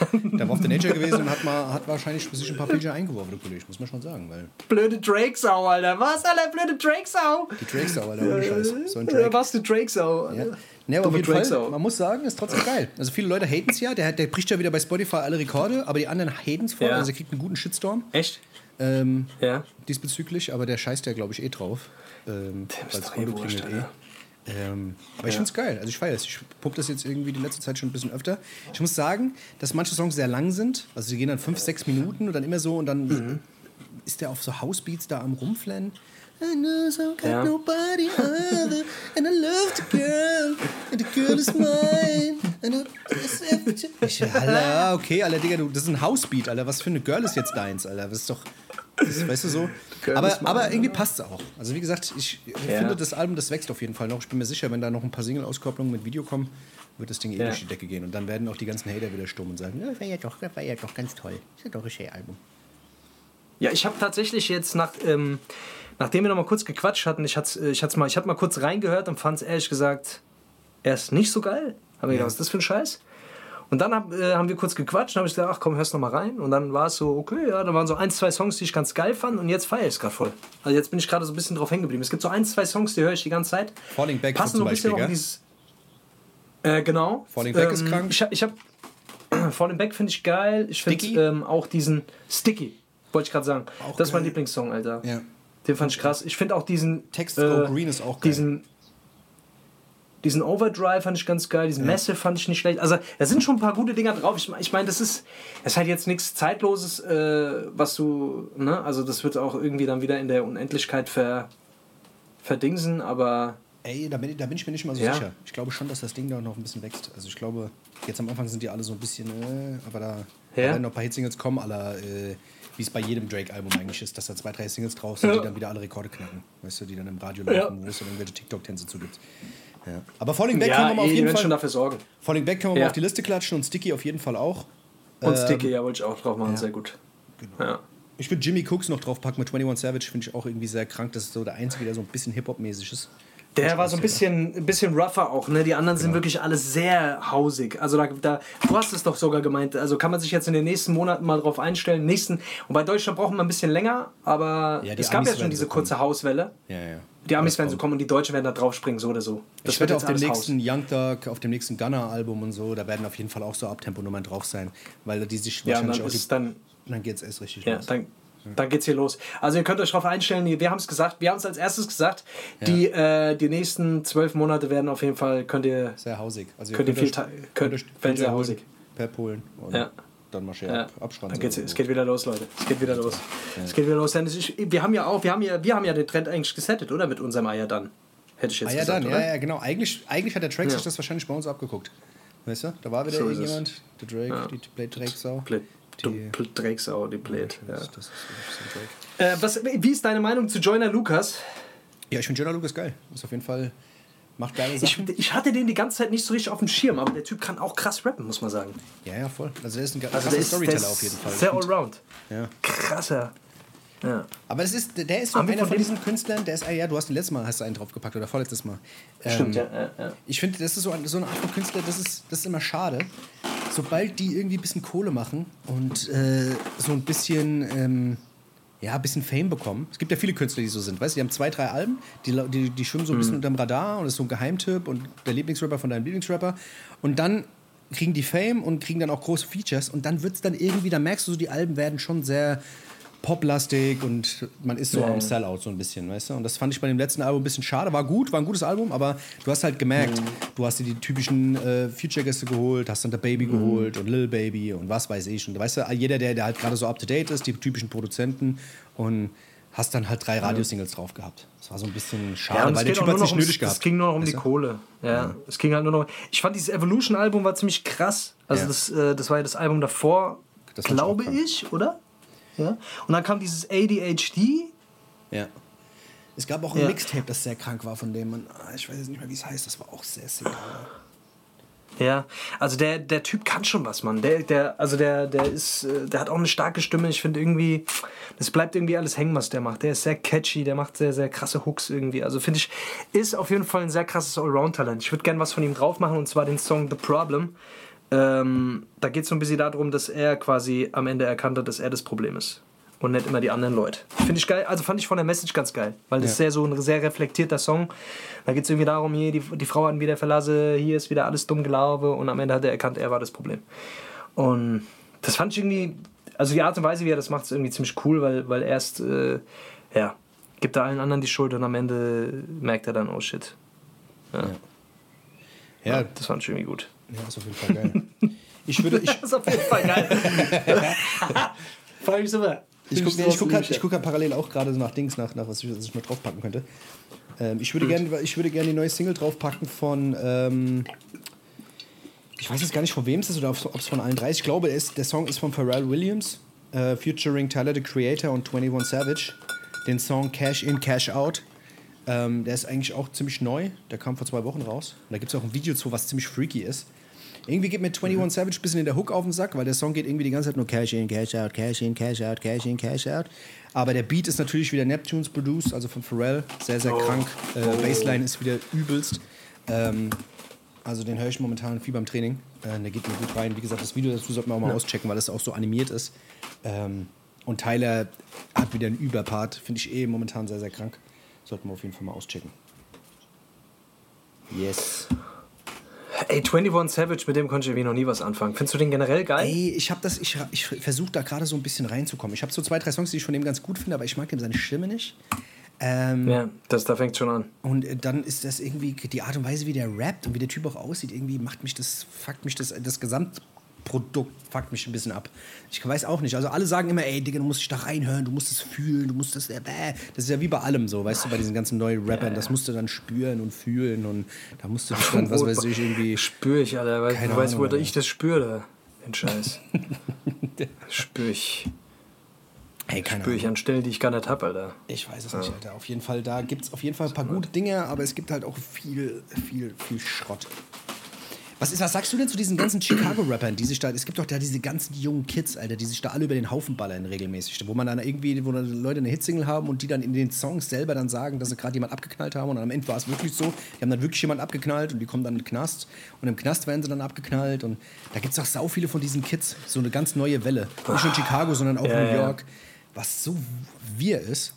[LAUGHS] der, der war auf der Nature gewesen und hat, mal, hat wahrscheinlich sich ein paar Pilger eingeworfen, der Kollege, muss man schon sagen, weil Blöde Drake-Sau, Alter. Was, Alter? Blöde Drake-Sau. die Drakes auch, Alter, ohne Scheiß. So ein Drake. was, du Drake-Sau. Ja. Alter. Ne, aber auf jeden Fall, Drake-Sau. man muss sagen, ist trotzdem geil. Also viele Leute haten es ja, der, der bricht ja wieder bei Spotify alle Rekorde, aber die anderen haten es voll, Ja. also er kriegt einen guten Shitstorm Echt? ähm, Ja. diesbezüglich, aber der scheißt ja, glaube ich, eh drauf. Ähm, ist weil das doch eh wurscht, klingelt eh. Ähm, aber ich finde es geil. Also ich feiere es. Ich pumpe das jetzt irgendwie die letzte Zeit schon ein bisschen öfter. Ich muss sagen, dass manche Songs sehr lang sind. Also die gehen dann fünf, sechs Minuten und dann immer so und dann Mhm. ist der auf so Housebeats da am rumflennen. I know some got Ja. nobody other and I love the girl and the girl is mine? Ich, Alter, okay, Alter, Digga, du, das ist ein Housebeat, Alter. Was für eine Girl ist jetzt deins, Alter? Das ist doch. Das, weißt du so? Aber, ist mal, aber irgendwie passt es auch. Also, wie gesagt, ich Ja. finde, das Album, das wächst auf jeden Fall noch. Ich bin mir sicher, wenn da noch ein paar Single-Auskopplungen mit Video kommen, wird das Ding eh Ja. durch die Decke gehen. Und dann werden auch die ganzen Hater wieder stumm und sagen: Ja, das war ja doch, war ja doch ganz toll. Das ist ja doch ein schönes Album. Ja, ich habe tatsächlich jetzt nach, ähm, nachdem wir noch mal kurz gequatscht hatten, ich hatte ich hat's mal, ich hab mal kurz reingehört und fand es ehrlich gesagt erst nicht so geil. Habe mir gedacht, was ist das für ein Scheiß? Und dann hab, äh, haben wir kurz gequatscht und habe ich gesagt, ach komm, hörst noch mal rein. Und dann war es so, okay, ja, da waren so ein, zwei Songs, die ich ganz geil fand und jetzt feiere ich es gerade voll. Also jetzt bin ich gerade so ein bisschen drauf hängen geblieben. Es gibt so ein, zwei Songs, die höre ich die ganze Zeit. Falling Back Passen so ein bisschen Beispiel, auch dieses. Äh, genau. Falling Back ist krank. Ich, ich habe [CLEARS THROAT] Falling Back finde ich geil. Ich finde ähm, auch diesen Sticky, wollte ich gerade sagen. Auch das ist mein. Lieblingssong, Alter. Ja. Den fand ich krass. Ich finde auch diesen Text äh, Green ist auch geil. Diesen, diesen Overdrive fand ich ganz geil. Diesen Massive fand ich nicht schlecht. Also da sind schon ein paar gute Dinger drauf. Ich, ich meine, das ist, das ist halt jetzt nichts Zeitloses, äh, was du, ne? Also das wird auch irgendwie dann wieder in der Unendlichkeit ver, verdingsen, aber Ey, da bin, ich- da bin ich mir nicht mal so Ja. sicher. Ich glaube schon, dass das Ding da noch ein bisschen wächst. Also ich glaube, jetzt am Anfang sind die alle so ein bisschen, äh, aber da, Ja. werden noch ein paar Hitsingles kommen, aller, äh, wie es bei jedem Drake-Album eigentlich ist, dass da zwei, drei Singles drauf sind, Ja. die dann wieder alle Rekorde knacken. Weißt du, die dann im Radio laufen, wo es dann irgendwelche TikTok-Tänze zugibt. Ja. Aber Falling Back können ja, wir mal auf eh, die jeden werden schon Fall. dafür sorgen. Falling Back können wir Ja. mal auf die Liste klatschen und Sticky auf jeden Fall auch. Und Ähm, Sticky, ja, wollte ich auch drauf machen, sehr gut. Genau. Ich würde Jimmy Cooks noch draufpacken mit 21 Savage, finde ich auch irgendwie sehr krank. Das ist so der einzige, der so ein bisschen Hip-Hop-mäßig ist. Der war so ein bisschen, ein bisschen rougher auch, ne? Die anderen sind wirklich alles sehr hausig. Also da, da, du hast es doch sogar gemeint. Also kann man sich jetzt in den nächsten Monaten mal drauf einstellen. Nächsten, und bei Deutschland brauchen wir ein bisschen länger, aber Ja, es gab ja schon diese kurze Hauswelle. Ja, ja. Die Amis werden so kommen und die Deutschen werden da drauf springen, so oder so. Das ich jetzt auf dem nächsten Young Thug, auf dem nächsten Gunner-Album und so, da werden auf jeden Fall auch so Abtempo-Nummern drauf sein, weil die sich Ja, wahrscheinlich dann auch die, es dann, dann geht's erst richtig ja, los. dann, dann geht's hier los. Also ihr könnt euch darauf einstellen, wir haben es gesagt, wir haben es als erstes gesagt, die, äh, die nächsten zwölf Monate werden auf jeden Fall, könnt ihr, Sehr hausig. Also Könnt ihr viel könnt könnt- werden sehr hausig. Per Polen. Ja. Dann marschiert Ja. ab, abschranzen. Dann geht's, oder es geht wieder los, Leute. Es geht wieder los. Es geht wieder los. Denn ich, wir haben ja auch, wir haben ja, wir haben ja den Trend eigentlich gesettet, oder? Mit unserem Eier dann. Hätte ich jetzt Ah ja, gesagt, dann, oder? ja, ja, genau. Eigentlich, eigentlich hat der Track Ja. sich das wahrscheinlich bei uns abgeguckt. Weißt du? Da war wieder So ist irgendjemand, der Drake, Ja. die Blade Drake-Sau. Blöd. Du Die- Drecksau, die. Ja. Das, das ist Drake. Äh, was, wie ist deine Meinung zu Joyner Lukas? Ja, ich finde Jonah Lucas geil. Ist auf jeden Fall, macht geile Ich, Sachen. ich hatte den die ganze Zeit nicht so richtig auf dem Schirm, aber der Typ kann auch krass rappen, muss man sagen. ja, ja, voll. Also, der ist ein Also krasser ist, Storyteller auf jeden Fall. sehr allround. Ja. Krasser. Ja. Aber es ist, der ist so wir einer von von diesen Künstlern, der ist, ah ja, du hast den letztes Mal hast du einen draufgepackt oder vorletztes Mal. Stimmt, Ähm, ja. ja, ja. Ich finde, das ist so, ein, so eine Art von Künstler, das ist, das ist immer schade. Sobald die irgendwie ein bisschen Kohle machen und äh, so ein bisschen, ähm, ja, ein bisschen Fame bekommen. Es gibt ja viele Künstler, die so sind. Weißt du, die haben zwei, drei Alben, die, die, die schwimmen so ein bisschen Mhm. unterm Radar und ist so ein Geheimtipp und der Lieblingsrapper von deinem Lieblingsrapper. Und dann kriegen die Fame und kriegen dann auch große Features und dann wird es dann irgendwie, da merkst du so, die Alben werden schon sehr poplastig und man ist so Ja, am ja. Sellout so ein bisschen, weißt du? Und das fand ich bei dem letzten Album ein bisschen schade. War gut, war ein gutes Album, aber du hast halt gemerkt, Mhm. du hast dir die typischen äh, Future-Gäste geholt, hast dann der Baby Mhm. geholt und Lil Baby und was weiß ich. Und weißt du, jeder, der, der halt gerade so up-to-date ist, die typischen Produzenten und hast dann halt drei Radiosingles drauf gehabt. Das war so ein bisschen schade, Ja, weil der Typ hat sich ums, nötig gehabt. Es ging nur noch um die weißt du? Kohle. Ja, es ging halt nur noch. Ich fand dieses Evolution-Album war ziemlich krass. Also Ja. das, äh, das war ja das Album davor, Das glaube ich, oder? Ja. Und dann kam dieses ADHD. Ja. Es gab auch ein Ja. Mixtape, das sehr krank war von dem. Und, ah, ich weiß jetzt nicht mehr, wie es heißt. Das war auch sehr sick. Ja, also der, der Typ kann schon was, Mann. Der, der, also der, der ist, äh, der hat auch eine starke Stimme. Ich finde irgendwie, das bleibt irgendwie alles hängen, was der macht. Der ist sehr catchy, der macht sehr, sehr krasse Hooks irgendwie. Also finde ich, ist auf jeden Fall ein sehr krasses Allround-Talent. Ich würde gerne was von ihm drauf machen und zwar den Song The Problem. Ähm, da geht es so ein bisschen darum, dass er quasi am Ende erkannt hat, dass er das Problem ist. Und nicht immer die anderen Leute. Finde ich geil, also fand ich von der Message ganz geil, weil das Ja. ist sehr so ein sehr reflektierter Song. Da geht es irgendwie darum, hier, die, die Frau hat ihn wieder verlassen, hier ist wieder alles dumm Glaube und am Ende hat er erkannt, er war das Problem. Und das fand ich irgendwie, also die Art und Weise, wie er das macht, ist irgendwie ziemlich cool, weil, weil erst, äh, ja, gibt er allen anderen die Schuld und am Ende merkt er dann, oh shit. Ja, Ja, das fand ich irgendwie gut. Ja, ist auf jeden Fall geil. [LAUGHS] Ich würde, ich, Das ist auf jeden Fall geil. [LAUGHS] Fand ich super. Ich gucke ich guck halt, ich guck halt parallel auch gerade so nach Dings, nach, nach was, ich, was ich mal draufpacken könnte. Ähm, ich würde gerne gern die neue Single draufpacken von. Ähm, ich weiß jetzt gar nicht, von wem es ist oder ob es von allen drei ist. Ich glaube, es, der Song ist von Pharrell Williams, äh, featuring Tyler, the Creator und 21 Savage. Den Song Cash In, Cash Out. Ähm, der ist eigentlich auch ziemlich neu. Der kam vor zwei Wochen raus. Und da gibt es auch ein Video zu, was ziemlich freaky ist. Irgendwie geht mir 21 mhm. Savage ein bisschen in der Hook auf den Sack, weil der Song geht irgendwie die ganze Zeit nur Cash in, Cash out, Cash in, Cash out, Cash in, Cash out. Aber der Beat ist natürlich wieder Neptunes produced, also von Pharrell. Sehr, sehr oh. krank. Äh, oh. Bassline ist wieder übelst. Ähm, also den höre ich momentan viel beim Training. Äh, der geht mir gut rein. Wie gesagt, das Video dazu sollte man auch mal ja. auschecken, weil das auch so animiert ist. Ähm, und Tyler hat wieder einen Überpart. Finde ich eh momentan sehr, sehr krank. Sollten wir auf jeden Fall mal auschecken. Yes. Ey, 21 Savage, mit dem konnte ich irgendwie noch nie was anfangen. Findest du den generell geil? Ey, ich habe das, ich, ich versuche da gerade so ein bisschen reinzukommen. Ich habe so zwei, drei Songs, die ich von dem ganz gut finde, aber ich mag dem seine Stimme nicht. Ähm, ja, das, da fängt schon an. Und äh, dann ist das irgendwie die Art und Weise, wie der rappt und wie der Typ auch aussieht, irgendwie macht mich das, fuckt mich das, das Gesamt Produkt fuckt mich ein bisschen ab. Ich weiß auch nicht. Also alle sagen immer, ey, Digga, du musst dich da reinhören, du musst es fühlen, du musst das, äh, das ist ja wie bei allem so, weißt du, bei diesen ganzen neuen Rappern, das musst du dann spüren und fühlen und da musst du dich dann, was weiß ich, irgendwie... Spür ich, Alter, weil, du weißt, wo ich das spüre, den Scheiß. [LAUGHS] spür ich. Hey, keine Spüre ich an Stellen, die ich gar nicht habe, Alter. Ich weiß es ja. nicht, Alter. Auf jeden Fall, da gibt es auf jeden Fall ein paar gute Dinge, aber es gibt halt auch viel, viel, viel Schrott. Was, ist, was sagst du denn zu diesen ganzen Chicago-Rappern, die sich da, es gibt doch da diese ganzen jungen Kids, Alter, die sich da alle über den Haufen ballern regelmäßig, wo man dann irgendwie, wo dann Leute eine Hitsingle haben und die dann in den Songs selber dann sagen, dass sie gerade jemand abgeknallt haben und am Ende war es wirklich so, die haben dann wirklich jemand abgeknallt und die kommen dann in den Knast und im Knast werden sie dann abgeknallt und da gibt es auch sau viele von diesen Kids, so eine ganz neue Welle. Nicht nur in Chicago, sondern auch ja, New York, was so wir ist.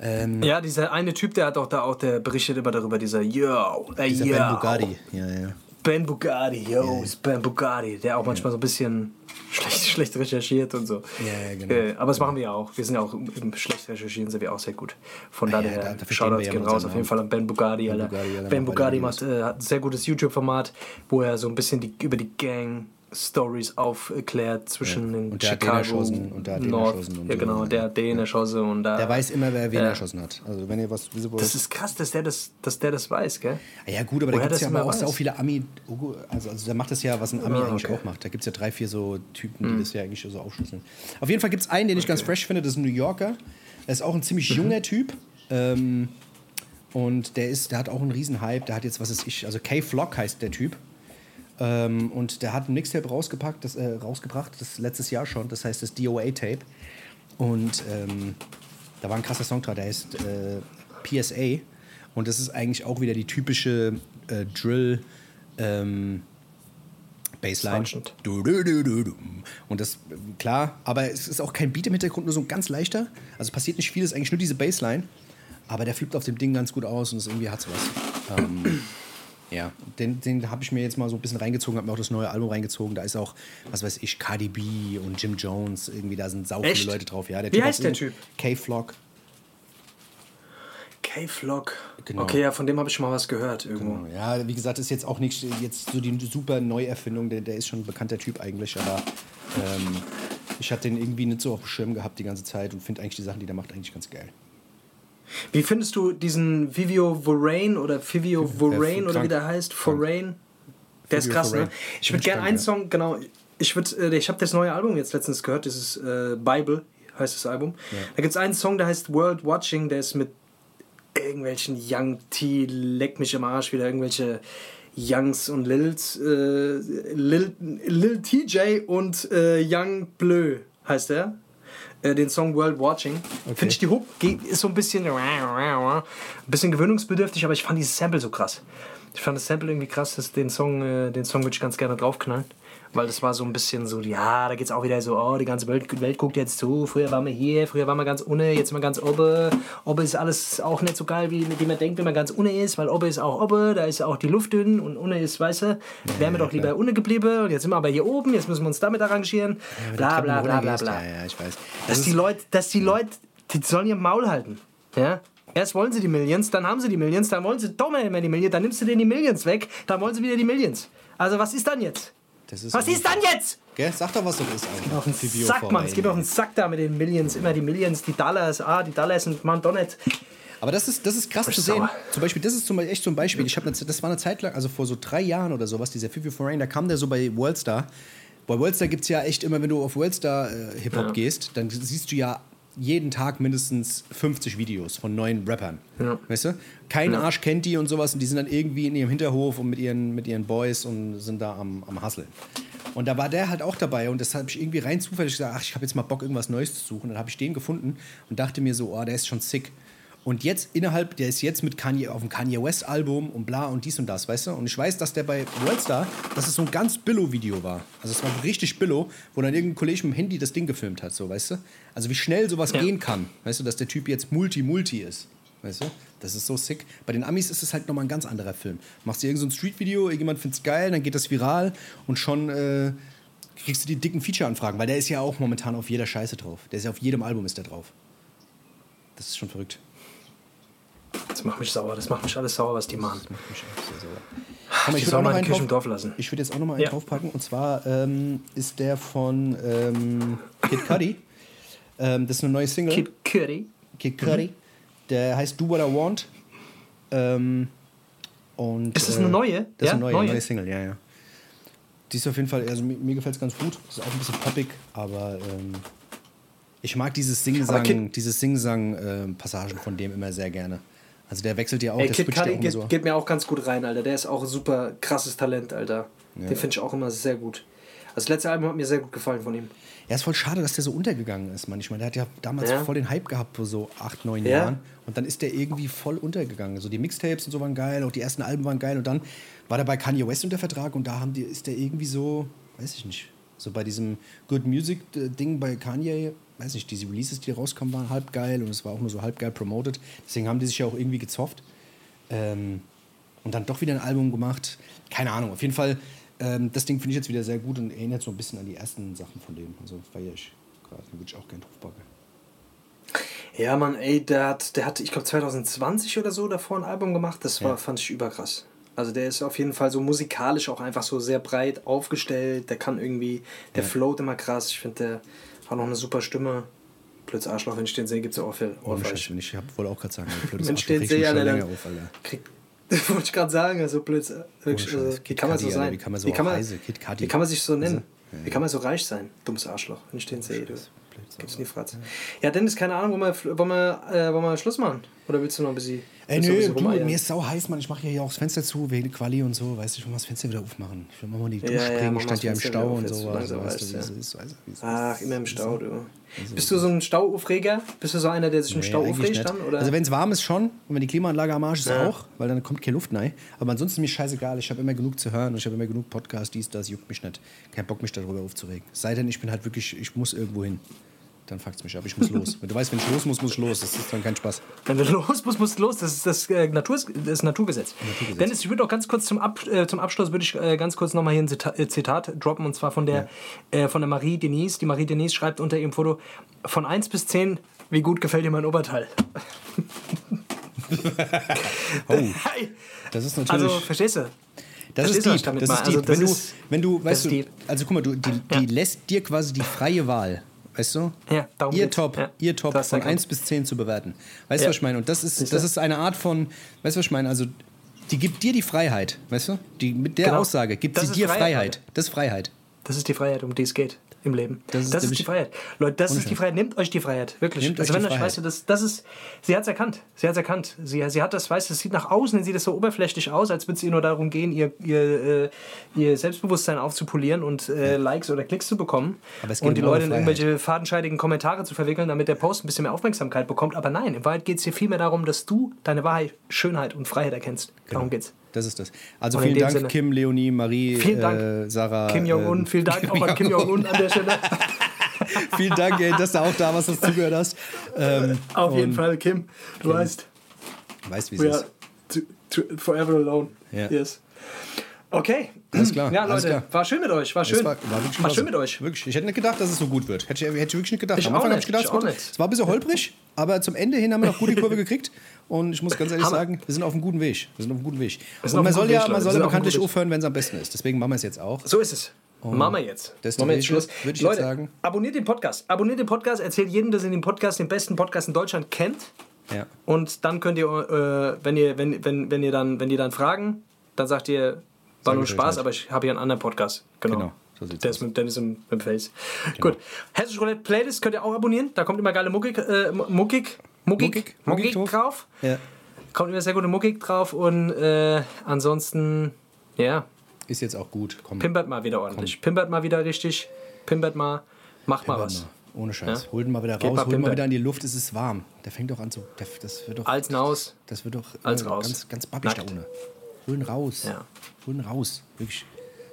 Ähm, ja, dieser eine Typ, der hat auch da auch, der berichtet immer darüber, dieser Yo, äh, dieser yo. Ben Bugatti, ja, ja. Ben Bugatti, yo, yeah. ist Ben Bugatti, der auch manchmal so ein bisschen schlecht, [LAUGHS] schlecht recherchiert und so. Ja, genau. Äh, aber das machen wir ja auch. Wir sind ja auch im schlecht recherchieren, sind wir auch sehr gut. Von ah, daher, ja, da, Shoutouts gehen raus. Auf jeden Fall an Ben Bugatti. Ben Bugatti, ben Bugatti macht, äh, hat ein sehr gutes YouTube-Format, wo er so ein bisschen die, über die Gang Stories aufklärt zwischen ja. und Chicago den erschossen und der hat den erschossen und ja genau der hat den erschossen und da der weiß immer wer wen ja. erschossen hat also wenn ihr was das ist krass dass der das dass der das weiß gell ja gut aber Woher da gibt es ja auch so viele Ami also, also der macht das ja was ein Ami oh, eigentlich auch macht da gibt es ja drei vier so Typen die mhm. das ja eigentlich so aufschlüsseln auf jeden Fall gibt es einen den ich okay. ganz fresh finde das ist ein New Yorker er ist auch ein ziemlich mhm. junger Typ ähm, und der ist der hat auch einen riesen Hype der hat jetzt was ist ich also K-Flock heißt der Typ ähm, und der hat ein Mixtape rausgepackt, das, äh, rausgebracht, das letztes Jahr schon, das heißt das DOA-Tape. Und ähm, da war ein krasser Song dran, der heißt äh, PSA. Und das ist eigentlich auch wieder die typische äh, Drill. Ähm, Bassline. Du, du, du, und das, klar, aber es ist auch kein Beat im Hintergrund, nur so ein ganz leichter. Also passiert nicht viel, es ist eigentlich nur diese Bassline. Aber der flippt auf dem Ding ganz gut aus und es irgendwie hat was. Ähm, ja, den, den habe ich mir jetzt mal so ein bisschen reingezogen, habe mir auch das neue Album reingezogen. Da ist auch, was weiß ich, Cardi B und Jim Jones, irgendwie da sind sau viele Leute drauf. Ja, der Wie typ heißt der Typ? K-Flock. K-Flock. Genau. Okay, ja, von dem habe ich schon mal was gehört irgendwo. Genau. Ja, wie gesagt, ist jetzt auch nicht jetzt so die super Neuerfindung, der, der ist schon ein bekannter Typ eigentlich, aber ähm, ich hatte den irgendwie nicht so auf dem Schirm gehabt die ganze Zeit und finde eigentlich die Sachen, die der macht, eigentlich ganz geil. Wie findest du diesen Vivio Vorain oder Vivio Vorain oder wie der heißt? Vorain? Der ist krass, ne? Ich würde gerne einen Song, genau. Ich, äh, ich habe das neue Album jetzt letztens gehört, das ist äh, Bible, heißt das Album. Ja. Da gibt es einen Song, der heißt World Watching, der ist mit irgendwelchen Young T, leck mich im Arsch, wieder irgendwelche Youngs und Lils, äh, Lil, Lil TJ und äh, Young Bleu heißt er. Äh, den Song World Watching. Okay. Finde ich die Hook ist so ein bisschen, ein bisschen gewöhnungsbedürftig, aber ich fand dieses Sample so krass. Ich fand das Sample irgendwie krass, dass den Song, äh, den Song würde ich ganz gerne draufknallen weil das war so ein bisschen so, ja, da geht es auch wieder so, oh, die ganze Welt, Welt guckt jetzt zu, früher waren wir hier, früher waren wir ganz unne, jetzt sind wir ganz oben, oben ist alles auch nicht so geil, wie, wie man denkt, wenn man ganz unne ist, weil oben ist auch oben, da ist auch die Luft dünn und unne ist, weißt du, wären wir doch lieber unne geblieben und jetzt sind wir aber hier oben, jetzt müssen wir uns damit arrangieren, bla bla bla bla bla. Ja, ja, ich weiß. Dass die Leute, dass die Leute, die sollen ihr Maul halten, ja, Erst wollen sie die Millions, dann haben sie die Millions, dann wollen sie doch mehr die Millions, dann nimmst du denen die Millions weg, dann wollen sie wieder die Millions. Also was ist dann jetzt? Ist was ist dann jetzt? Gell? Sag doch, was das ist. Es geht auf den Sack, Mann. Es geht auf den Sack da mit den Millions. Immer die Millions, die Dollars. Ah, die Dollars und man doch nicht. Aber das ist, das ist krass zu sehen. sauer. Zum Beispiel, das ist zum Beispiel echt so ein Beispiel. Ich habe das war eine Zeit lang, also vor so drei Jahren oder sowas, dieser Fifi Foreign, da kam der so bei Worldstar. Bei Worldstar gibt es ja echt immer, wenn du auf Worldstar äh, Hip-Hop Ja. gehst, dann siehst du ja jeden Tag mindestens 50 Videos von neuen Rappern. Ja. Weißt du? Kein Arsch kennt die und sowas und die sind dann irgendwie in ihrem Hinterhof und mit ihren, mit ihren Boys und sind da am, am Hustle. Und da war der halt auch dabei und das habe ich irgendwie rein zufällig gesagt, ach, ich habe jetzt mal Bock, irgendwas Neues zu suchen. Dann habe ich den gefunden und dachte mir so, oh, der ist schon sick. Und jetzt innerhalb, der ist jetzt mit Kanye auf dem Kanye West Album und bla und dies und das, weißt du? Und ich weiß, dass der bei Worldstar, dass es so ein ganz Billo-Video war. Also es war richtig Billo, wo dann irgendein Kollege mit dem Handy das Ding gefilmt hat, so, weißt du? Also wie schnell sowas Ja. gehen kann, weißt du, dass der Typ jetzt Multi-Multi ist. Weißt du? Das ist so sick. Bei den Amis ist es halt nochmal ein ganz anderer Film. Machst du irgend so Street-Video, irgendjemand findet es geil, dann geht das viral und schon äh, kriegst du die dicken Feature-Anfragen, weil der ist ja auch momentan auf jeder Scheiße drauf. Der ist ja auf jedem Album ist der drauf. Das ist schon verrückt. Das macht mich sauer. Das macht mich alles sauer, was die machen. Das macht mich auch sehr sauer. Die ich würde sollen auch noch mal einen Kirche im Dorf lassen. ich würde jetzt auch noch mal einen Ja. draufpacken. Und zwar ähm, ist der von ähm, Kid Cudi. ähm, das ist eine neue Single. Kid Curry. Kid Cudi. Der heißt Do What I Want. Ähm, und, Ist das eine äh, neue? Das ist Ja, eine neue, neue? neue Single, ja, ja. Die ist auf jeden Fall, also mir, mir gefällt es ganz gut. Ist auch ein bisschen poppig, aber ähm, ich mag dieses Aber Sing-Sang, Kid- dieses Sing-Sang-Passagen von dem immer sehr gerne. Also der wechselt ja auch, Ey, der Kid ja Cudi geht, so. geht mir auch ganz gut rein, Alter. Der ist auch ein super krasses Talent, Alter. Den finde ich auch immer sehr gut. Also das letzte Album hat mir sehr gut gefallen von ihm. Ja, ist voll schade, dass der so untergegangen ist manchmal. Der hat ja damals Ja. voll den Hype gehabt vor so acht, neun Ja. Jahren. Und dann ist der irgendwie voll untergegangen. So die Mixtapes und so waren geil, auch die ersten Alben waren geil. Und dann war der bei Kanye West unter Vertrag und da haben die, ist der irgendwie so, weiß ich nicht, so bei diesem Good Music Ding bei Kanye, weiß nicht, diese Releases, die rauskamen, waren halb geil und es war auch nur so halb geil promoted. Deswegen haben die sich ja auch irgendwie gezofft. Ähm, und dann doch wieder ein Album gemacht. Keine Ahnung, auf jeden Fall, ähm, das Ding finde ich jetzt wieder sehr gut und erinnert so ein bisschen an die ersten Sachen von dem. Also feiere ich gerade, würde ich auch gerne draufpacken. Ja, Mann, ey, der hat, der hat ich glaube 2020 oder so davor ein Album gemacht. Das war, Ja. fand ich überkrass. Also der ist auf jeden Fall so musikalisch auch einfach so sehr breit aufgestellt. Der kann irgendwie, der Ja. float immer krass. Ich finde, der hat noch eine super Stimme. Blöds Arschloch, wenn ich den sehe, gibt es ja auch viel Ohrfeig. wenn ich habe wohl auch gerade sagen, [LAUGHS] blödes Wenn ich Arschloch den sehe, Alter, länger dann auf, Alter. krieg, [LAUGHS] das wollte ich gerade sagen, also blöd. Wirklich, Ohne also, wie kann man so sein? wie kann man so wie kann man, Cudi. wie kann man sich so nennen? Ja, Wie kann man so reich sein? Dummes Arschloch, wenn ich den sehe. Du. Gibt's in die Fratze. Ja, Dennis, keine Ahnung, wollen wir, wollen wir, äh, wollen wir Schluss machen? Oder willst du noch ein bisschen. Ey, ein nö, du, mir ist sau heiß, Mann. Ich mache ja hier auch das Fenster zu, wegen Quali und so. Weißt du, ich will mal das Fenster wieder aufmachen. Ich will mal mal die Ja, Dusche ja, springen. Ich mal stand ja im Stau und so. so Also, weißt du, wie ja. es ist. Ach, immer im Stau, du. Also, Bist du so ein Stauaufreger? Bist du so einer, der sich im Nee, Stau aufregt dann? Oder? Also wenn es warm ist schon und wenn die Klimaanlage am Arsch ist Ja. auch, weil dann kommt keine Luft rein. Aber ansonsten ist mir scheißegal. Ich habe immer genug zu hören und ich habe immer genug Podcasts, dies, das, juckt mich nicht. Kein Bock, mich darüber aufzuregen. Es sei denn, ich bin halt wirklich, ich muss irgendwo hin. Dann fuckt's mich ab, ich muss los. Wenn du weißt, wenn ich los muss, muss ich los. Das ist dann kein Spaß. Wenn du los musst, musst du los. Das ist das, äh, Natur, das Naturgesetz. Naturgesetz. Dennis, ich würde auch ganz kurz zum, Ab, äh, zum Abschluss würde ich äh, ganz kurz nochmal hier ein Zita äh, Zitat droppen und zwar von der, äh, von der Marie Denise. Die Marie Denise schreibt unter ihrem Foto von 1 bis 10, wie gut gefällt dir mein Oberteil? [LAUGHS] Oh, das ist natürlich. Also, verstehst du? Das ist was ich deep. damit Das ist deep. Also, das wenn, du, ist- wenn du, weißt ist du, also guck mal, du, die, die lässt dir quasi die freie Wahl, weißt du? Ja, darum ihr geht's. Top, Ja, ihr Top von erkannt. 1 bis 10 zu bewerten. Weißt du, Ja. was ich meine? Und das ist, das ist eine Art von, weißt du, was ich meine? Also, die gibt dir die Freiheit, weißt du? Die, mit der Genau. Aussage gibt Das sie dir Freiheit, Freiheit. Das ist Freiheit. Das ist die Freiheit, um die es geht im Leben. Das ist Das ist, die Freiheit. Leute, das ist die. Freiheit. Nehmt euch die Freiheit. Wirklich. Nehmt also euch wenn euch, weißt du, das, das ist, sie hat es erkannt. Sie hat es erkannt. Sie, sie hat das, weißt du, es sieht nach außen, sieht das so oberflächlich aus, als würde es ihr nur darum gehen, ihr, ihr, äh, ihr Selbstbewusstsein aufzupolieren und äh, Likes oder Klicks zu bekommen. Aber es geht und die Leute in irgendwelche fadenscheidigen Kommentare zu verwickeln, damit der Post ein bisschen mehr Aufmerksamkeit bekommt. Aber nein, in Wahrheit geht es hier vielmehr darum, dass du deine Wahrheit, Schönheit und Freiheit erkennst. Darum geht's. Das ist das. Also vielen Dank, Sinne- Kim, Leonie, Marie. Äh, Sarah. Kim Jong-un, ähm, vielen Dank [LAUGHS] auch an Kim Jong-un an der Stelle. [LAUGHS] vielen Dank, ey, dass du auch da du zugehört hast. Ähm, Auf jeden Fall, Kim. Du weißt. Weißt, wie es ist. to, to, forever alone. Ja. Yes. Okay. Alles klar, Ja, Leute, klar. war schön mit euch. War schön. Das war, war war schön mit euch. Wirklich. Ich hätte nicht gedacht, dass es so gut wird. Hätte ich, hätte ich wirklich nicht gedacht. Ich Am Anfang habe ich gedacht, ich es, wird, war ein bisschen holprig, aber zum Ende hin haben wir noch gut die Kurve [LAUGHS] gekriegt. Und ich muss ganz ehrlich Hammer. sagen, wir sind auf einem guten Weg. Wir sind auf einem guten Weg. Und man soll guten ja, Weg, man soll ja bekanntlich Weg. aufhören, wenn es am besten ist. Deswegen machen wir es jetzt auch. So ist es. Machen wir jetzt. deswegen Machen wir jetzt Schluss. würde ich Leute, sagen- abonniert den Podcast. Abonniert den Podcast. Erzählt jedem, dass ihr den Podcast, den besten Podcast in Deutschland kennt. Ja. Und dann könnt ihr, äh, wenn ihr, wenn, wenn, wenn ihr dann, wenn die dann fragen, dann sagt ihr, war nur Spaß, aber ich habe hier einen anderen Podcast. Genau. Genau, so Der aus. ist mit Dennis im, im Face. Gut. Hessische Roulette Playlist könnt ihr auch abonnieren. Da kommt immer geile Muckig, äh, Muckig, Muckig, Muckig, drauf. Ja. Kommt immer sehr gute Muckig drauf und äh, ansonsten, ja, Ist jetzt auch gut. Komm, pimpert mal wieder ordentlich. Pimpert mal wieder richtig. Pimpert mal. Macht mal pimpert was. mal. Ohne Scheiß. Ja? Holt ihn mal wieder Geht raus, mal holt ihn mal wieder in die Luft, es ist warm. Der fängt doch an zu. Der, das wird doch. Als Naus. Das wird doch Als äh, raus. ganz, ganz babbig da ohne. Hol ihn raus. Ja. Hol ihn raus. Wirklich.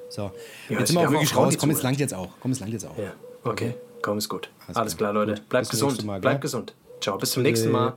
So. Ja, jetzt sind wir auch wirklich raus. Komm, zuhören. langt jetzt auch. Komm, es langt jetzt auch. Ja, okay. Komm, ist gut. Alles Alles, klar. klar, Leute. Gut. Bleibt gesund. Mal? Bleibt gesund. Ciao, bis zum nächsten Mal.